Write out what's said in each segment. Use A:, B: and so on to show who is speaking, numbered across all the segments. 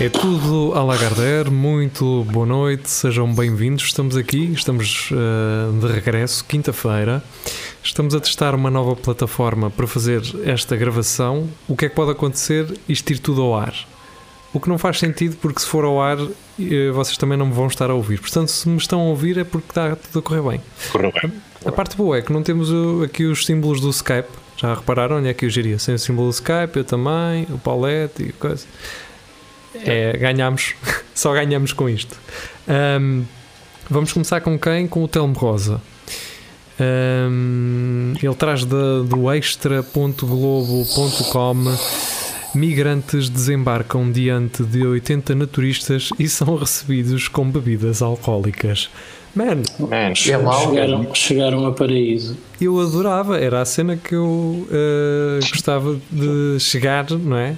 A: É tudo à Lagardère, muito boa noite, sejam bem-vindos. Estamos aqui, estamos uh, de regresso, quinta-feira. Estamos a testar uma nova plataforma para fazer esta gravação. O que é que pode acontecer? Isto ir tudo ao ar. O que não faz sentido, porque se for ao ar, eh, vocês também não me vão estar a ouvir. Portanto, se me estão a ouvir é porque está tudo a correr bem.
B: Correu bem.
A: A parte boa é que não temos aqui os símbolos do Skype. Já repararam? Olha aqui o geria. Sem o símbolo do Skype, eu também, o Paulette e coisa. É, ganhamos. Só ganhamos com isto. Ahm, vamos começar com quem? Com o Telmo Rosa. Ahm, ele traz da- do extra.globo.com Migrantes desembarcam diante de 80 naturistas e são recebidos com bebidas alcoólicas. Man,
B: Man,
C: É mau,
D: Chegaram, chegaram a paraíso.
A: eu adorava, era a cena que eu eh, gostava de chegar, não é?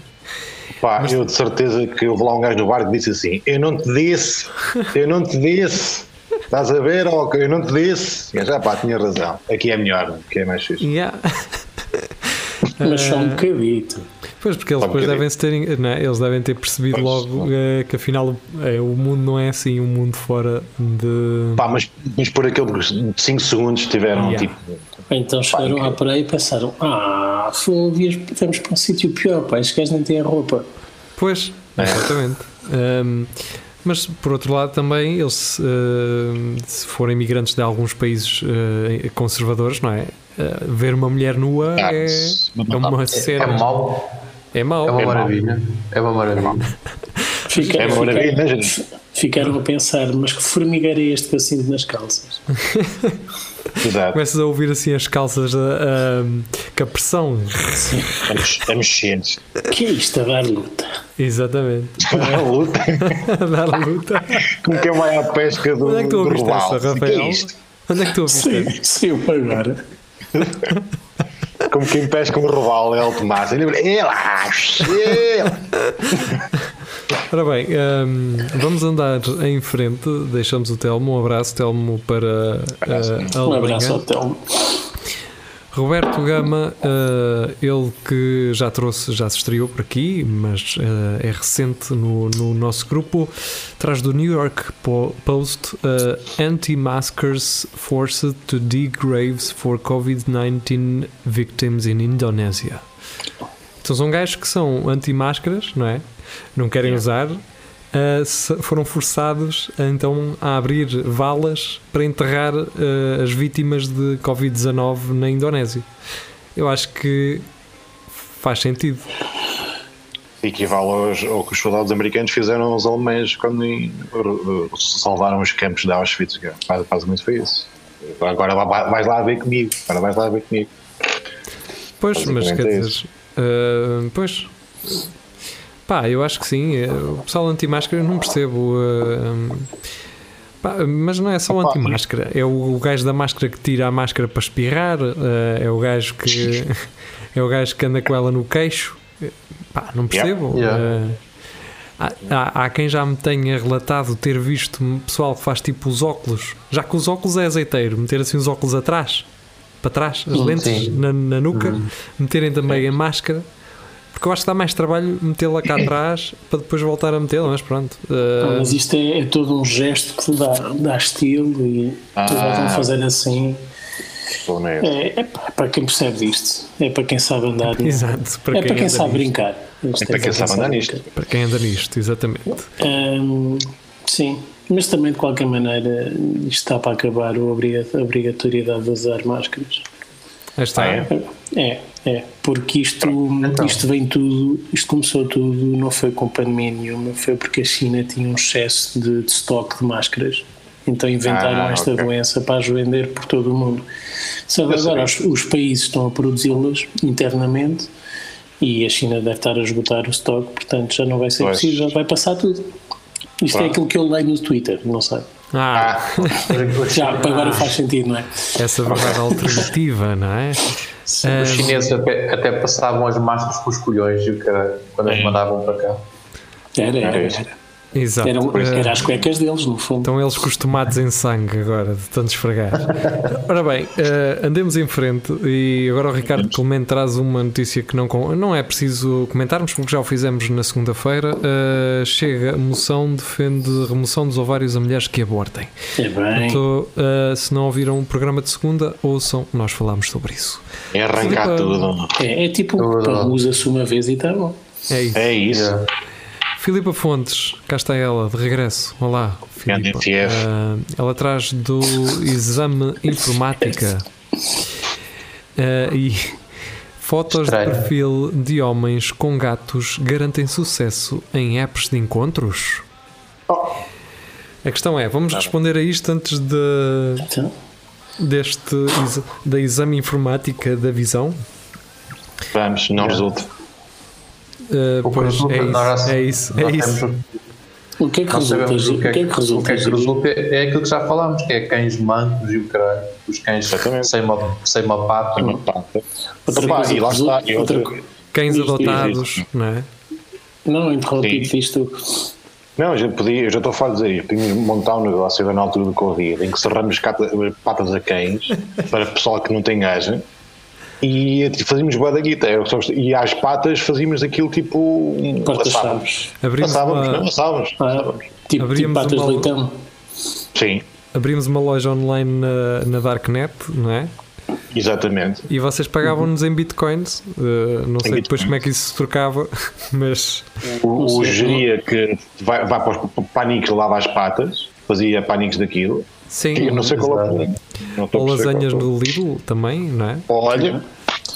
B: pá, eu de certeza que houve lá um gajo no bar que disse assim: Eu não te disse, eu não te disse. Estás a ver? ó, Eu não te disse. E já pá, tinha razão. Aqui é melhor, aqui é mais fixe.
A: Yeah.
D: Mas só um bocadito.
A: Pois, porque eles
B: Só um
A: depois devem, -se terem, não é? eles devem ter percebido
B: Pois,
A: logo eh, que afinal eh, o mundo não é assim um mundo fora de.
B: Pá, mas, mas por aquele 5 segundos tiveram
A: Yeah.
B: tipo.
D: Então chegaram
B: ok.
D: à praia e pensaram: Ah, foi, vamos para um sítio pior, pá, estes gajos nem têm roupa.
A: Pois, exatamente. Ahm, mas por outro lado também eles ahm, se forem imigrantes de alguns países eh, conservadores, não é? Eh, ver uma mulher nua
B: Ah,
A: é, é uma
C: É,
A: cena.
C: é mau,
A: É mau.
C: é uma
B: É mau.
C: maravilha. É uma maravilha.
D: Fica-
B: É uma maravilha,
D: fica-
B: gente?
D: Ficaram a pensar: Mas que formigueiro é este que eu sinto nas calças?
B: Exato.
A: Começas a ouvir assim as calças a, a, com a pressão.
B: A mex- A mexer-nos.
D: que é isto a dar luta?
A: Exatamente.
B: A luta.
A: A dar luta.
B: Como quem vai à pesca do,
A: Onde é que tu ouviste essa,
B: O que é
A: Rafael?
B: isto?
A: Onde é que tu ouviste?
D: Sim, sim, agora.
B: Como quem pesca um robalo é alto massa. Ele é lá.
A: Ora bem, hum, vamos andar em frente. Deixamos o Telmo. Um abraço, Telmo, para uh, a
D: Um abraço ao. Telmo.
A: Roberto Gama, uh, ele que já trouxe, já se estreou por aqui, mas uh, é recente no, no nosso grupo, traz do New York Po- Post uh, Anti-Maskers Forced to Dig Graves for COVID-19 Victims in Indonésia. Então são gajos que são anti-máscaras, não é? Não querem usar. Uh, foram forçados então a abrir valas para enterrar uh, as vítimas de Covid-19 na Indonésia. Eu acho que faz sentido.
B: Equivale aos- ao que os soldados americanos fizeram aos alemães quando salvaram os campos de Auschwitz. Quase, basicamente foi isso. Agora vai- vais lá ver comigo. Agora vais lá ver comigo.
A: Pois, mas quer
B: é
A: dizer, uh, pois, pá, eu acho que sim. eh, O pessoal anti-máscara eu não percebo. uh, pá, mas não é só o anti-máscara, é o, o gajo da máscara que tira a máscara para espirrar, uh, é o gajo que é o gajo que anda com ela no queixo. Pá, não percebo.
C: Yeah.
A: Uh, há, há- quem já me tenha relatado ter visto pessoal que faz tipo os óculos, já que os óculos é azeiteiro, meter assim os óculos atrás, para trás, as lentes na, na nuca, meterem também a máscara, porque eu acho que dá mais trabalho metê-la cá atrás para depois voltar a metê-la, mas pronto.
D: Ah,
A: Uh,
D: mas isto é, é todo um gesto que dá, dá estilo e
B: Ah.
D: tu voltam a fazer assim. É, é pá, para quem percebe disto, é para quem sabe andar. no-
A: Exato, para
D: é
A: quem
D: para quem sabe
A: nisto.
D: brincar. Isto
B: É para quem sabe andar nisto.
D: brincar.
A: para quem anda nisto, exatamente.
D: Hum, sim, mas também de qualquer maneira isto está para acabar a obriga- a obrigatoriedade de usar máscaras.
A: Aí está.
B: Ah, é?
D: É, é, porque isto,
C: Então.
D: isto vem tudo, isto começou tudo, não foi com pandemia nenhuma, foi porque a China tinha um excesso de, de estoque de máscaras. Então inventaram
B: Ah,
D: esta
B: ok.
D: doença para as vender por todo o mundo. Só que
B: Eu
D: agora os, os países estão a produzi-las internamente e a China deve estar a esgotar o estoque, portanto já não vai ser
B: Pois.
D: possível, vai passar tudo. Isto é
B: Pronto.
D: aquilo que eu leio no Twitter, não sei.
A: Ah,
D: Já, agora faz sentido, não é?
A: essa verdade alternativa, não é? Ah,
C: Os chineses até, até passavam as máscaras com os colhões quando as
B: É.
C: mandavam para cá.
D: Era, era,
B: Era
D: era.
A: Exato.
D: Era,
A: Ah,
D: era as cuecas deles, no fundo.
A: Estão eles costumados em sangue agora, de tanto esfregar. Ora bem, eh, andemos em frente e agora o Ricardo Clemente traz uma notícia que não, com- não é preciso comentarmos porque já o fizemos na segunda-feira. Eh, chega, a moção defende remoção dos ovários a mulheres que abortem.
D: É bem.
A: Então, eh, se não ouviram o programa de segunda, ouçam, nós falámos sobre isso.
B: É arrancar tudo.
D: É, é tipo, usa-se uma vez e está bom.
A: É isso.
B: É isso.
C: Yeah.
A: Filipa Fontes, cá está ela, de regresso. Olá, Filipa. Ah, ela traz do exame informática Ah, e fotos
C: Estranho.
A: de perfil de homens com gatos garantem sucesso em apps de encontros? A questão é, vamos responder a isto antes de,
D: Então,
A: deste da exame informática da visão?
B: Vamos, não resulta.
C: Que
A: pois
C: resulta,
A: é
C: nós-
A: isso, é isso, é
C: nós
A: isso.
D: o que é que
C: Nós
D: resulta? Gil? O que é que
C: o que
D: resulta?
C: é que resulta é aquilo que já falámos, que é cães mancos e o caralho. Os cães
B: Exatamente.
C: sem uma, sem uma pata.
B: Uma pata.
D: Outra
B: Opa,
D: coisa
B: e lá está.
D: resulta-
B: E
D: outra
B: outra-
A: Cães adotados, não é?
D: Não, interrompi
B: Sim.
D: isto.
B: Não, já podia, eu já estou a falar de dizer, podíamos montar um negócio na altura do Covid em que serramos cata- patas a cães para pessoal que não tem gaja e tipo, fazíamos boa da guita. Era só- E às patas fazíamos aquilo tipo.
D: Portas
B: assávamos.
D: chaves.
A: Abrimos
B: Assávamos,
A: uma-
B: não assávamos.
D: Ah, tipo, tipo
A: Abríamos
D: patas
A: uma-
D: de leitão.
B: Sim,
A: abrimos uma loja online na, na Darknet, não é?
B: exatamente.
A: E vocês pagavam-nos em bitcoins. Uh, não sei
B: Em
A: depois
B: bitcoins.
A: como é que isso se trocava, mas
B: O, o
D: sei.
B: geria que vai, vai para os paniques lava as patas, fazia paniques daquilo.
A: Sim,
B: Eu não sei qual é o
A: ou lasanhas
B: é o
A: no Lidl também, não é?
B: Olha,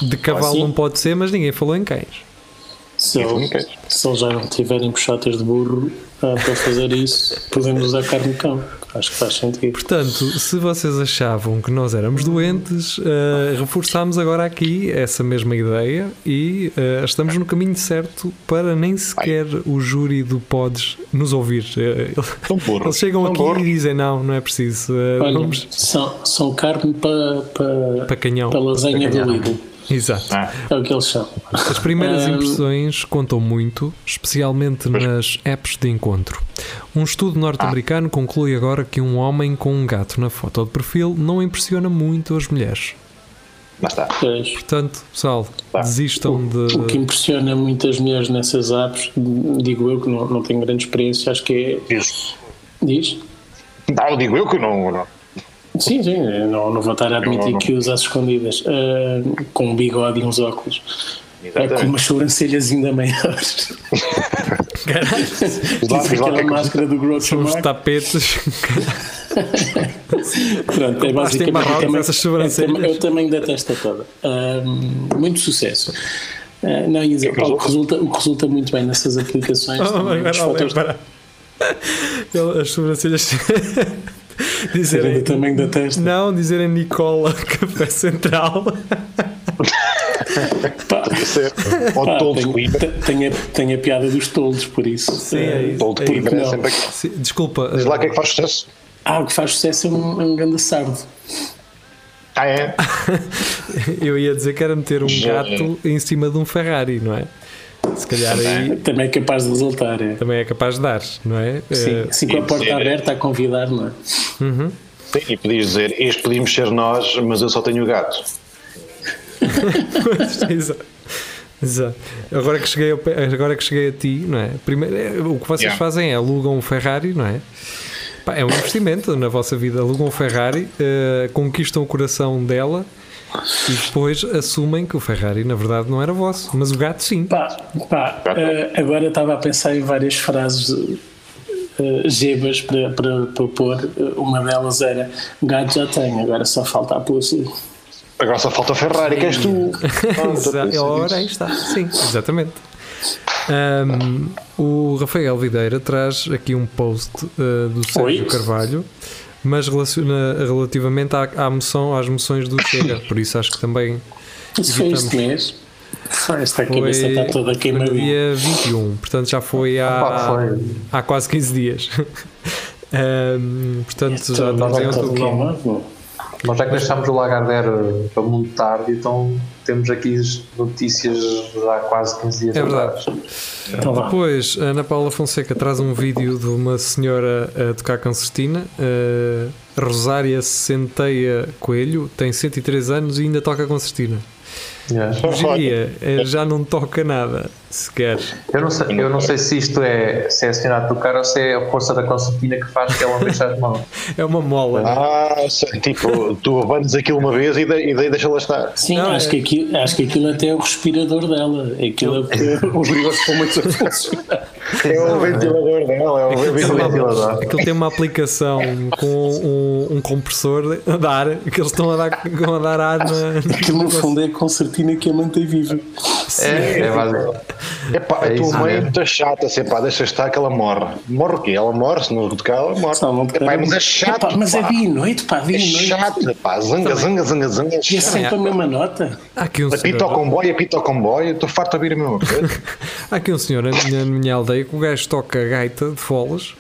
A: De cavalo
D: sim.
A: não pode ser, mas ninguém falou em cães.
D: Se, eles, se eles já não tiverem puxatas de burro ah, para fazer isso, podemos usar carne de cão. Acho que faz sentido.
A: Portanto, se vocês achavam que nós éramos doentes, uh, reforçámos agora aqui essa mesma ideia e uh, estamos no caminho certo para nem sequer o júri do Pods nos ouvir. Uh,
B: burros.
A: Eles chegam
B: São
A: aqui
B: burros.
A: e dizem: não, não é preciso. uh,
D: Olha,
A: vamos
D: são, são carne para, para,
A: para canhão.
D: para lasanha do
C: canhão.
D: Lidl.
A: Exato.
B: Ah,
D: É o que eles são.
A: As primeiras impressões contam muito, especialmente nas apps de encontro. Um estudo norte-americano conclui agora que um homem com um gato na foto de perfil não impressiona muito as mulheres.
B: lá está.
D: Pois.
A: Portanto, pessoal,
B: Tá.
A: desistam de.
D: O que impressiona muitas mulheres nessas apps, digo eu que não, não tenho grande experiência, acho que é.
B: Isso.
D: Diz?
B: Não, digo eu que não. não.
D: Sim, sim, não, não vou estar a admitir
B: Não, não.
D: que usa às escondidas, ah, com um bigode e uns óculos. É com umas sobrancelhas ainda maiores.
B: Diz lá- o que
D: aquela
B: é que-
D: máscara do Groucho
A: São os tapetes.
D: Pronto, é basicamente
A: Marrocos
D: também-
A: essas sobrancelhas?
D: É, tam- é o tamanho da testa toda. Ahm, muito sucesso. Ah, não, ia dizer, pá, o, que resulta, o que resulta muito bem nessas aplicações
A: Oh,
D: também,
A: agora
D: fotos
A: lembra. Ele- As sobrancelhas. dizerem.
D: do tamanho da testa.
A: Não, dizerem Nicola Café Central.
D: Pá,
B: Ser. Ou
D: pá,
B: todos
D: tem,
B: Coimbra.
D: tem- tem a, tem a piada dos toldos, por isso.
A: Sim, é isso.
B: Todo
A: É
B: Coimbra é sempre aqui.
A: Sim, Desculpa,
B: Diz lá o que é que faz sucesso.
D: Ah, o que faz sucesso é um, é um grande sardo.
B: Ah, é?
A: eu ia dizer que era meter um
B: Já
A: gato em cima de um Ferrari, não é? Se calhar aí
D: Também é capaz de resultar. É.
A: também é capaz de dar, não é?
D: Sim,
A: Eh,
D: assim com a
B: sim,
D: porta
B: sim.
D: aberta a convidar, não é?
B: Sim, e podias dizer, este podíamos ser nós, mas eu só tenho gato.
A: Exato. Exato. Agora que, cheguei ao pé- agora que cheguei a ti, não é? Primeiro, é, o que vocês
B: Yeah.
A: fazem é alugam um Ferrari, não é? Pá, é um investimento na vossa vida. Alugam um Ferrari, eh, conquistam o coração dela e depois assumem que o Ferrari na verdade não era vosso, mas o gato sim.
D: Pá, pá, eh, agora estava a pensar em várias frases eh, gebas para, para, para pôr. Eh, Uma delas era gato já tenho, agora só falta a pussy.
B: Agora só falta Ferrari, que és tu.
A: Exa- Ora, aí está, sim, exatamente. Ahm, o Rafael Videira traz aqui um post eh, do Sérgio
D: Oi.
A: Carvalho, mas relaciona, relativamente à, à moção, às moções do Chega, por isso acho que também
D: Isso foi este mês. Esta
A: foi,
D: cabeça está toda
A: foi no
D: queimadinha.
A: dia 21, portanto já foi há,
C: Opa, foi.
A: há quase 15 dias. Ahm, portanto, já
D: Toda-
A: estamos em outubro.
C: Nós já que deixámos o Lagardère para muito tarde, então temos aqui as notícias há quase 15 dias
A: É
C: atrás.
A: verdade.
D: Então vá.
A: Depois, a Ana Paula Fonseca traz um vídeo de uma senhora a tocar concertina. Uh, Rosária Centeia Coelho tem 103 anos e ainda toca concertina.
C: Yeah.
A: Diria, eh, já não toca nada, sequer.
C: Eu, não sei, eu não sei se isto é, se é acionado do cara ou se é a força da concertina que faz que ela mexa as mãos.
A: É uma mola.
B: Ah, sei, tipo, tu abandes aquilo uma vez e daí, e daí deixa-la estar.
D: Sim,
A: Não,
D: acho,
A: é-
D: que aquilo, acho que aquilo até é o respirador dela. Aquilo é obrigou-se para muito a funcionar.
B: É o ventilador dela, é o
A: Aquilo tem,
B: ventilador.
A: uma, aquilo tem uma aplicação com um, um compressor de ar que eles estão a dar, estão a dar ar na.
D: Aquilo no fundo é a concertina que a mantém viva.
C: É, é básico.
B: Epá,
C: É
B: a tua mãe é muito chata, assim, pá, deixa estar que ela morre. Morre o quê? Ela morre, se não tocar, ela morre.
D: Só não
B: Epá, mas é chato,
D: Epá, mas é dia e noite, pá, dia
B: É
D: e noite.
B: chato, pá, zanga, zanga, zanga, zanga. é
D: E é
B: chato.
D: sempre a mesma nota.
A: Há aqui um
B: Apita ao comboio, apita ao comboio, estou farto de ouvir a mesma coisa.
A: há aqui um senhor na minha, na minha aldeia que o gajo toca gaita de foles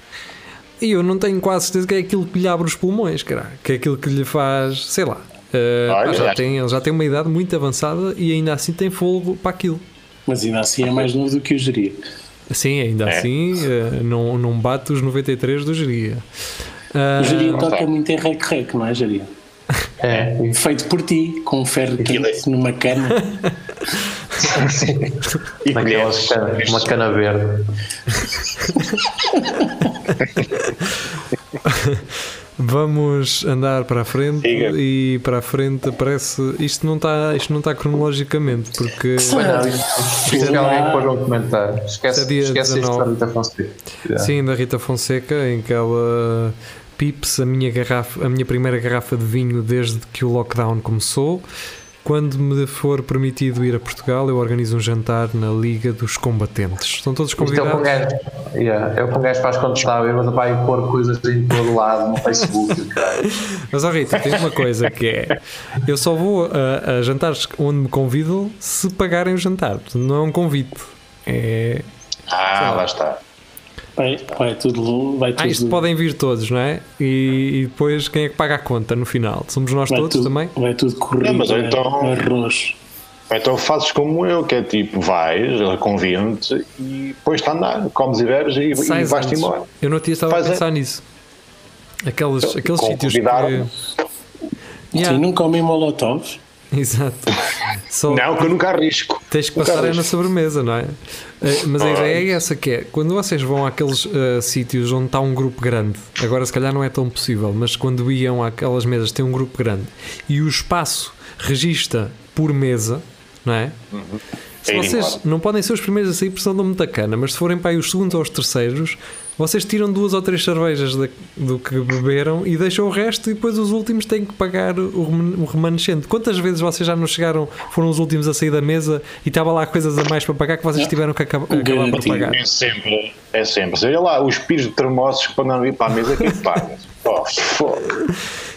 A: e eu não tenho quase certeza que é aquilo que lhe abre os pulmões, cara. Que é aquilo que lhe faz, sei lá.
B: Olha,
A: pá, já
B: já-
A: tem, ele já tem uma idade muito avançada e ainda assim tem fogo para aquilo.
D: Mas ainda assim é mais novo do que eu geria.
A: Sim, ainda
B: É.
A: assim eh, não, não bate os 93 do Geria. Ah,
D: O geria
B: não
D: toca
B: tá.
D: muito em rec-rec, não é, geria?
C: É,
D: Feito por ti, com um ferro
B: Aquilo é-
D: quente numa cana.
B: E
C: naquelas cana, uma cana verde.
A: Vamos andar para a frente
B: Diga.
A: e para a frente parece. Isto não está, isto não está cronologicamente, porque
C: Não, isto isto alguém pôs um comentário.
A: Isso é
C: Esquece,
A: dia
C: esquece isto
A: 19.
C: da Rita Fonseca. Yeah.
A: sim, da Rita Fonseca, em que ela pips a minha garrafa, a minha primeira garrafa de vinho desde que o lockdown começou. Quando me for permitido ir a Portugal, eu organizo um jantar na Liga dos Combatentes. Estão todos
C: Isto é o que um
A: convidados.
C: gajo, yeah, é o que um gajo faz quando está bêbado, vai pôr coisas em todo lado no Facebook.
A: Mas, ó Rita, tem uma coisa que é: eu só vou a, a jantares onde me convidam se pagarem o jantar. Não é um convite. É.
B: Ah, lá está.
D: Vai, vai tudo. Vai tudo
A: Ah, isto podem vir todos, não é? E, e depois quem é que paga a conta no final? Somos nós
D: vai
A: todos
D: tudo,
A: também?
D: Vai tudo correr.
B: Não, mas então-
D: Arroz.
B: Então fazes como eu, que é tipo, vais, ela convida-te e depois-te a andar, comes e bebes e, e vais-te embora.
A: Eu dia estava
B: Faz
A: a
B: é-
A: pensar nisso. Aqueles, aqueles sítios que. Yeah,
D: Sim, não comem molotovs.
A: Exato. Só
B: Não, que eu nunca arrisco.
A: tens que
B: Nunca
A: passar é na
B: arrisco.
A: sobremesa, não é? Eh, Mas a ideia é essa que é, quando vocês vão àqueles eh, sítios onde está um grupo grande, agora se calhar não é tão possível, mas quando iam àquelas mesas tem um grupo grande e o espaço regista por mesa, não é? Se
B: É
A: vocês não podem ser os primeiros a sair por senão dão muita cana, mas se forem para aí os segundos ou os terceiros, vocês tiram duas ou três cervejas da- do que beberam e deixam o resto e depois os últimos têm que pagar o, reman- o remanescente. Quantas vezes vocês já não chegaram, foram os últimos a sair da mesa e estava lá coisas a mais para pagar que vocês tiveram que acaba- acabar por pagar?
B: É sempre, é sempre. Olha lá, os pires de termossos para não vir para a mesa, quem paga? Oh, foda.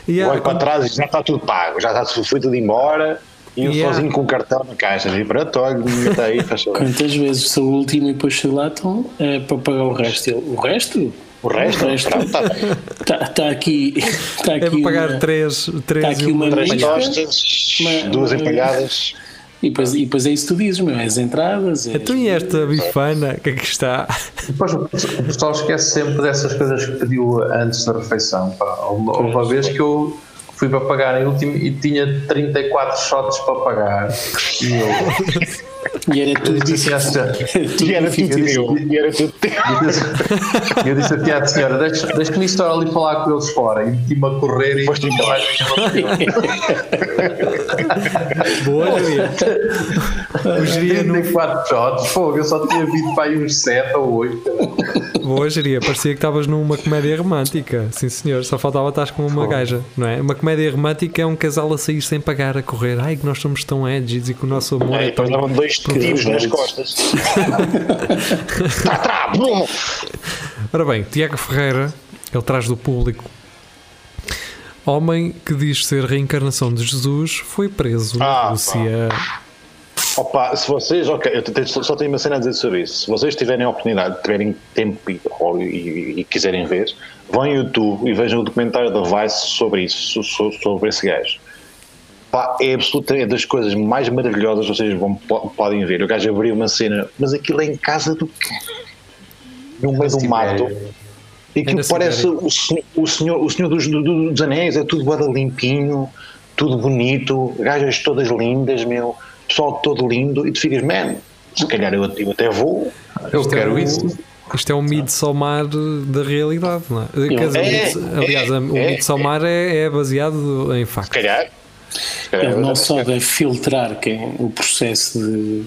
B: Olho para trás e já está tudo pago, já está, foi tudo embora e eu
A: há-
B: sozinho com o cartão na caixa. E pronto, olha, mete aí, faz favor.
D: Quantas vezes sou o último e depois chego lá, então é para pagar o resto. Eu, o resto?
B: O resto,
D: O resto.
B: está bem.
D: Está tá aqui. Está aqui
A: é para pagar
D: uma-
A: três, três
D: Tá aqui
A: e uma
B: Três
D: lista.
B: tostas,
D: Uma-
B: duas empalhadas.
D: E depois, e depois é isso que tu dizes, meu, é as entradas. É
A: Então e esta bifana, que aqui está?
C: Depois o pessoal esquece sempre dessas coisas que pediu antes da refeição. Pá. Houve uma vez que eu fui para pagar em último e tinha 34 shots para pagar. E eu,
D: E era tudo
C: disse assim à senhora,
B: E era tudo
C: Eu disse-
B: teu. E era tudo teu.
C: eu disse- disse assim à senhora: deixa- deixa-me estar ali falar com eles fora. E meti-me a correr e
B: Foste
C: nunca
B: embora.
A: Boa, Jaria. O geria não
C: 34 shots, fogo, eu só tinha vindo para aí uns 7 ou 8.
A: Boa, geria. Parecia que estavas numa comédia romântica. Sim, senhor. Só faltava estar com uma gaja, não é? Uma comédia romântica é um casal a sair sem pagar, a correr. Ai, que nós somos tão edgy e que o nosso amor
B: Aí
A: é tão.
B: depois davam dois tiros nas costas. Tá, tá.
A: Ora bem, Tiago Ferreira, ele traz do público. Homem que diz ser reencarnação de Jesus foi preso na
B: Ah,
A: Rússia.
B: Opa, se vocês, ok, eu tenho- só tenho uma cena a dizer sobre isso. Se vocês tiverem a oportunidade, tiverem tempo e, ou- e- e quiserem ver, vão ao YouTube e vejam o documentário da Vice sobre isso, so- sobre esse gajo. Pá, é absolutamente das coisas mais maravilhosas que vocês vão, po- podem ver. O gajo abriu uma cena, mas aquilo é em casa do quê? No meio do mato. E
A: É
B: aquilo parece o senhor, o senhor, o senhor dos, do- dos Anéis, é tudo bué limpinho, tudo bonito, gajas todas lindas, meu, pessoal todo lindo, e tu ficas, man, se calhar eu, eu até vou.
C: Eu
A: Isto é
C: quero
A: um-
C: isso.
A: Isto é um Midsommar da realidade, não é? Quer dizer, o
B: É,
A: Mids- aliás,
B: é,
A: o
B: é,
A: Midsommar é, é baseado em
B: Se
A: factos.
B: calhar. Se calhar
D: Ele não
B: eu-
D: só deve filtrar quem, o processo de,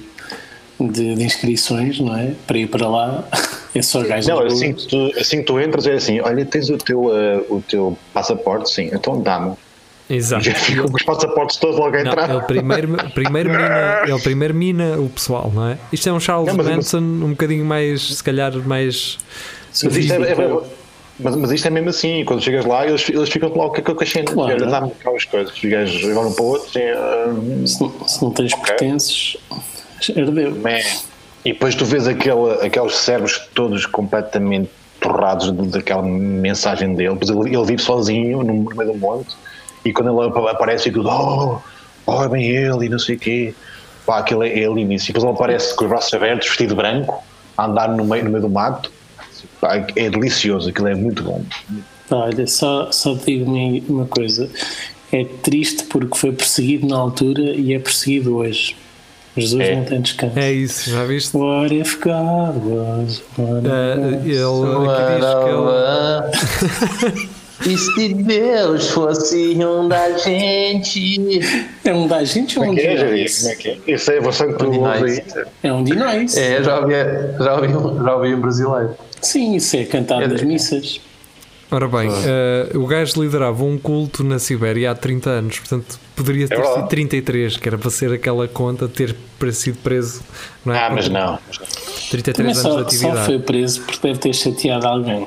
D: de, de inscrições, não é? Para ir para lá, é
B: Não, assim que, tu, assim que tu entras é assim, olha, tens o teu, eh, o teu passaporte, sim, então dá-me.
A: Exato.
B: Já ficam com os passaportes todos logo a
A: Não,
B: entrar.
A: ele primeiro, primeiro, mina, ele primeiro mina o pessoal, não é? Isto é um Charles
B: Não, mas-
A: Manson um bocadinho mais, se calhar, mais.
B: Mas isto é, é- mas, mas isto é mesmo assim, quando chegas lá, eles, eles ficam logo com a cenas.
D: Claro.
B: Olha, Dá-me aquelas coisas. Os gajos vão para o outro e, ah,
D: Se, não- se não tens pertences, herdeu.
B: man. E depois tu vês aquele, aqueles cérebros todos completamente torrados daquela mensagem dele. Pois ele, ele vive sozinho no, meio do monte e quando ele ap- aparece, fica oh, oh, é bem ele e não sei o quê. Pá, aquilo é, é lindíssimo. E depois ele aparece com os braços abertos, vestido branco, a andar no meio, no meio do mato. Pá, é delicioso, aquilo é muito bom.
D: Olha, só, só digo uma, uma coisa. É triste porque foi perseguido na altura e é perseguido hoje. Jesus
B: É.
D: não tem descanso.
A: É isso, já viste?
D: What if God was one of us?
A: ele aqui diz que ele.
C: E se Deus fosse um da gente?
D: É um da gente ou um
B: é
D: de
B: é,
D: nós?
B: É que é? Isso é a versão que tu aí.
C: nós-
D: É um de nós.
C: É, já ouvi, já ouvi, um- já ouvi um brasileiro.
D: Sim, isso é cantado
C: É
D: nas
C: de-
D: missas.
A: Ora bem, eh, o gajo liderava um culto na Sibéria há 30 anos, portanto poderia ter
B: verdade.
A: sido 33, que era para ser aquela conta de ter sido preso, não é?
B: Ah, mas não.
A: 33
D: Também
A: anos de
D: só, só
A: atividade.
D: foi preso porque deve ter chateado alguém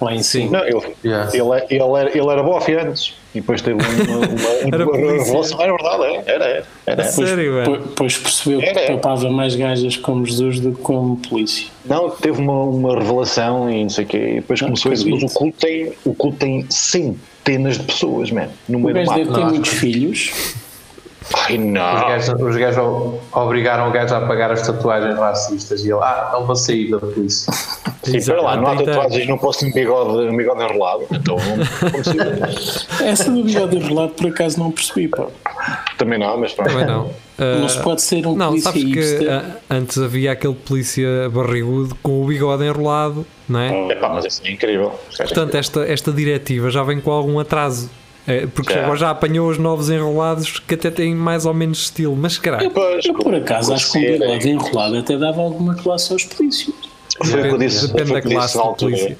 D: lá em cima.
B: Não, ele,
C: Yeah.
B: ele, é- ele, era, ele era bofe antes e depois teve uma, uma,
A: Era
B: uma
A: polícia.
B: revelação. Era verdade, é, era, era. era.
A: Sério, é?
D: depois percebeu que
B: Era.
D: papava mais gajas como Jesus do que como polícia.
B: Não, teve uma, uma revelação e não sei o quê. E depois começou isso. Mas o culto tem, o culto tem centenas de pessoas, man, no
D: O
B: meio do
D: gajo deve ter
C: Não,
D: muitos filhos.
B: Ai
C: Os
B: não.
C: gajos, os gajos obrigaram o gajo a pagar as tatuagens racistas e ele, ah, não vou sair da polícia.
B: Sim, espera lá, não há
A: 30
B: tatuagens, não posso ter um bigode, um bigode enrolado. Então,
D: Essa do bigode enrolado por acaso não percebi, pá.
B: também não, mas pronto.
A: Também não. Eh,
D: Não se pode ser um
A: Não,
D: polícia
A: sabes que ah, antes havia aquele polícia barrigudo com o bigode enrolado, não é?
B: Epá, mas isso é incrível.
A: Portanto, esta, esta diretiva já vem com algum atraso. É, porque
B: Já.
A: agora já apanhou os novos enrolados que até têm mais ou menos estilo. Mas caralho,
B: Pois,
D: Eu, por acaso, acho que um bigode enrolado até dava alguma classe aos polícios.
B: Foi o que eu disse,
A: depende da
B: eu
A: classe polícia.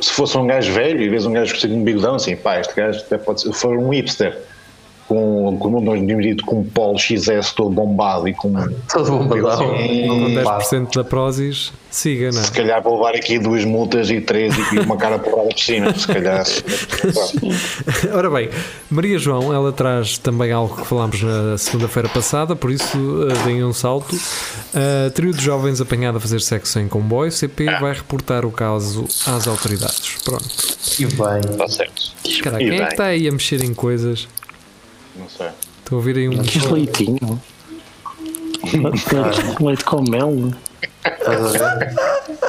B: Se fosse um gajo velho e vês um gajo com um bigodão, assim, pá, este gajo até pode ser. Se for um hipster, com, como nós tínhamos dito, com um polo XS todo bombado e com.
C: Todo bombadão.
A: com
C: Hum, pá.
A: 10% da Prozis, siga, não é?
B: Se calhar vou levar aqui duas multas e três e uma cara porrada por cima, se calhar.
A: Ora bem, Maria João, ela traz também algo que falámos na segunda-feira passada, por isso uh, deem um salto. Uh, trio de jovens apanhado a fazer sexo em comboio, CP vai reportar o caso às autoridades. Pronto.
C: E bem.
B: Está certo.
A: Cara,
B: E
A: quem é
B: bem.
A: que está aí a mexer em coisas?
B: Não sei.
A: Estou a ouvir aí um.
D: Quis leitinho. Leite, leite com mel.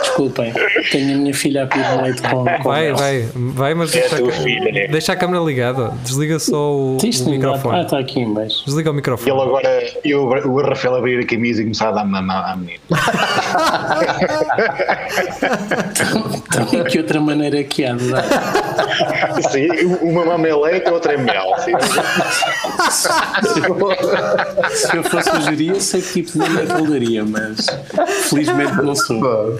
D: Desculpem, tenho a minha filha a pedir leite com, com
A: Vai,
D: mel.
A: vai, vai, mas
B: É a
A: deixa, a,
B: filha, né?
A: deixa a câmera ligada. Desliga só o, o
D: dá- Ah,
A: microfone.
D: está aqui em baixo.
A: Desliga o microfone.
B: ele agora, e o, o Rafael abrir a camisa e começar a dar mamar à menina.
D: Então, que outra maneira que há de dar?
B: Sim, uma mama é leite, a outra é mel. Sim.
D: Se eu fosse a gerir, sei que tipo de nome é que ele daria, mas felizmente não sou.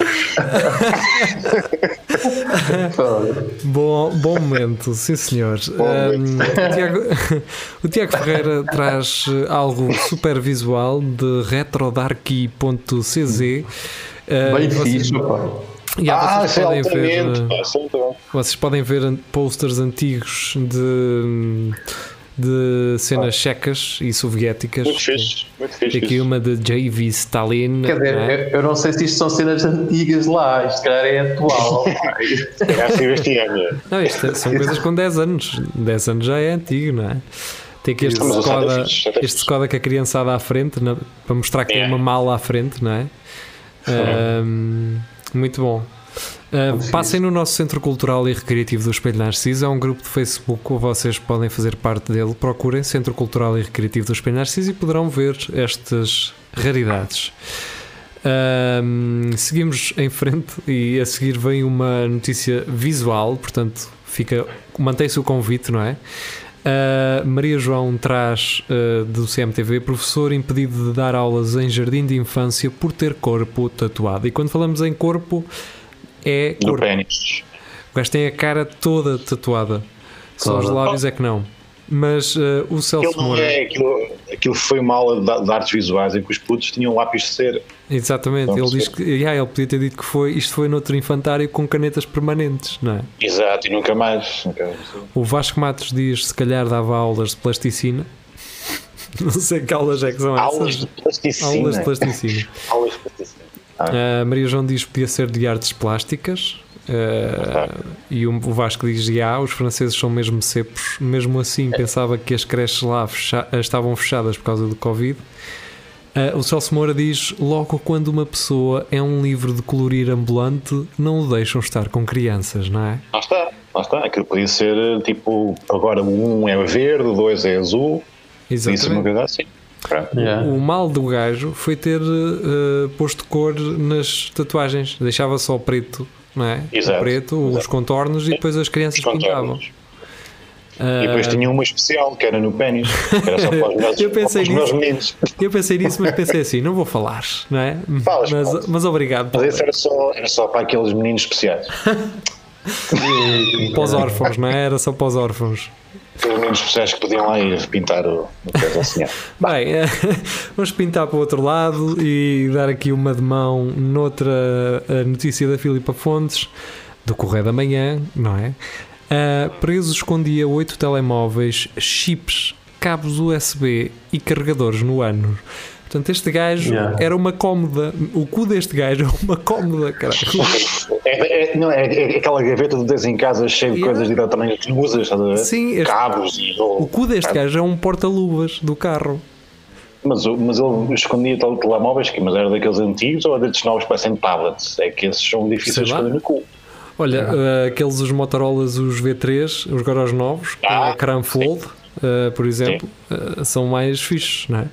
A: Bom, bom momento, sim senhor. Um, o, Tiago, o Tiago Ferreira traz eh, algo super visual de retrodarky.cz. Uh,
C: Bem
A: vocês,
C: fixe, pá.
A: yeah,
B: Ah, isso é
A: ver,
B: altamente.
A: eh,
B: pá, é
A: vocês podem ver posters antigos de, de cenas checas e soviéticas.
B: Muito fixe, muito fixe.
A: Tem aqui uma de J.V. Stalin.
C: Quer dizer,
A: não é?
C: eu, eu não sei se isto são cenas antigas lá, isto se calhar é atual.
B: É assim ano.
A: Não, isto é- são coisas com 10 anos. 10 anos já é antigo, não é? Tem aqui este
B: é
A: Skoda,
B: é
A: este. Skoda com a criançada à frente na- para mostrar que tem
B: É.
A: uma mala à frente, não é? Ahm, muito bom. Ah, passem no nosso Centro Cultural e Recreativo do Espelho Narciso, é um grupo de Facebook que vocês podem fazer parte dele. Procurem Centro Cultural e Recreativo do Espelho Narciso e poderão ver estas raridades. Seguimos em frente e a seguir vem uma notícia visual, portanto, fica mantém-se o convite, não é? Uh, Maria João traz uh, do CMTV professor impedido de dar aulas em jardim de infância por ter corpo tatuado. E quando falamos em corpo, é
B: Do
A: corpo.
B: pênis.
A: O gajo tem a cara toda tatuada. Só os
C: Toda.
A: lábios é que não. Mas uh, o Celso
B: Aquilo,
A: Moura.
B: é, aquilo, aquilo foi uma aula de, de artes visuais em que os putos tinham lápis de cera.
A: Exatamente,
B: Não
A: ele diz
B: percebo.
A: que yeah, ele podia ter dito que foi, isto foi noutro infantário com canetas permanentes, não é?
B: Exato, e nunca mais. Nunca,
A: O Vasco Matos diz se calhar dava aulas de plasticina. Não sei que aulas é que são
B: aulas
A: essas.
B: de plasticina.
A: Aulas de plasticina.
B: Aulas de plasticina.
A: A Maria João diz que podia ser de artes plásticas. Uh, e o Vasco diz: Já, os franceses são mesmo cepos. Mesmo assim, pensava que as creches lá fecha- estavam fechadas por causa do Covid. Uh, o Celso Moura diz: Logo quando uma pessoa é um livro de colorir ambulante, não o deixam estar com crianças, não é?
B: Lá está, lá está. Aquilo podia ser tipo, agora 1 é verde, 2 é azul. Podia ser uma
A: Exatamente.
B: coisa assim. Pronto.
C: Yeah.
A: O mal do gajo foi ter uh, posto cor nas tatuagens. Deixava só o preto, não é?
B: Exato,
A: O preto, os
B: exato.
A: contornos e depois as crianças
B: Os
A: pintavam.
B: E depois
A: Ah,
B: tinha uma especial, que era no pênis. que Era só para os meus,
A: Eu pensei
B: para os meus
A: nisso.
B: meninos.
A: Eu pensei nisso, mas pensei assim: não vou falar, não é?
B: Falas,
A: mas, mas obrigado
B: Mas esse era só, era só para aqueles meninos especiais.
A: para os órfãos, não é? Era só para os órfãos.
B: Aqueles meninos especiais que podiam lá ir pintar o, o assim.
A: Bem, vamos pintar para o outro lado e dar aqui uma de mão noutra eh, notícia da Filipa Fontes, do Correio da Manhã, não é? Ah, preso escondia oito telemóveis, chips, cabos USB e carregadores no ano. Portanto, este gajo
C: Yeah.
A: era uma cómoda. O cu deste gajo é uma cómoda, caralho.
B: É, é- não, é, é aquela gaveta de tens em casa cheia de
A: Yeah.
B: coisas de tamanho que não usas, estás a ver?
A: Sim, este-
B: Cabos e.
A: O cu deste gajo é um porta-luvas do carro.
B: Mas, mas ele escondia tele- telemóveis, que- mas era daqueles antigos ou desses novos que parecem tablets? É que esses são difíceis de esconder no cu.
A: Olha, eh, aqueles os Motorolas, os V3, os agora os novos,
B: Ah,
A: a Cram Fold, eh, por exemplo, eh, são mais fixes, não é?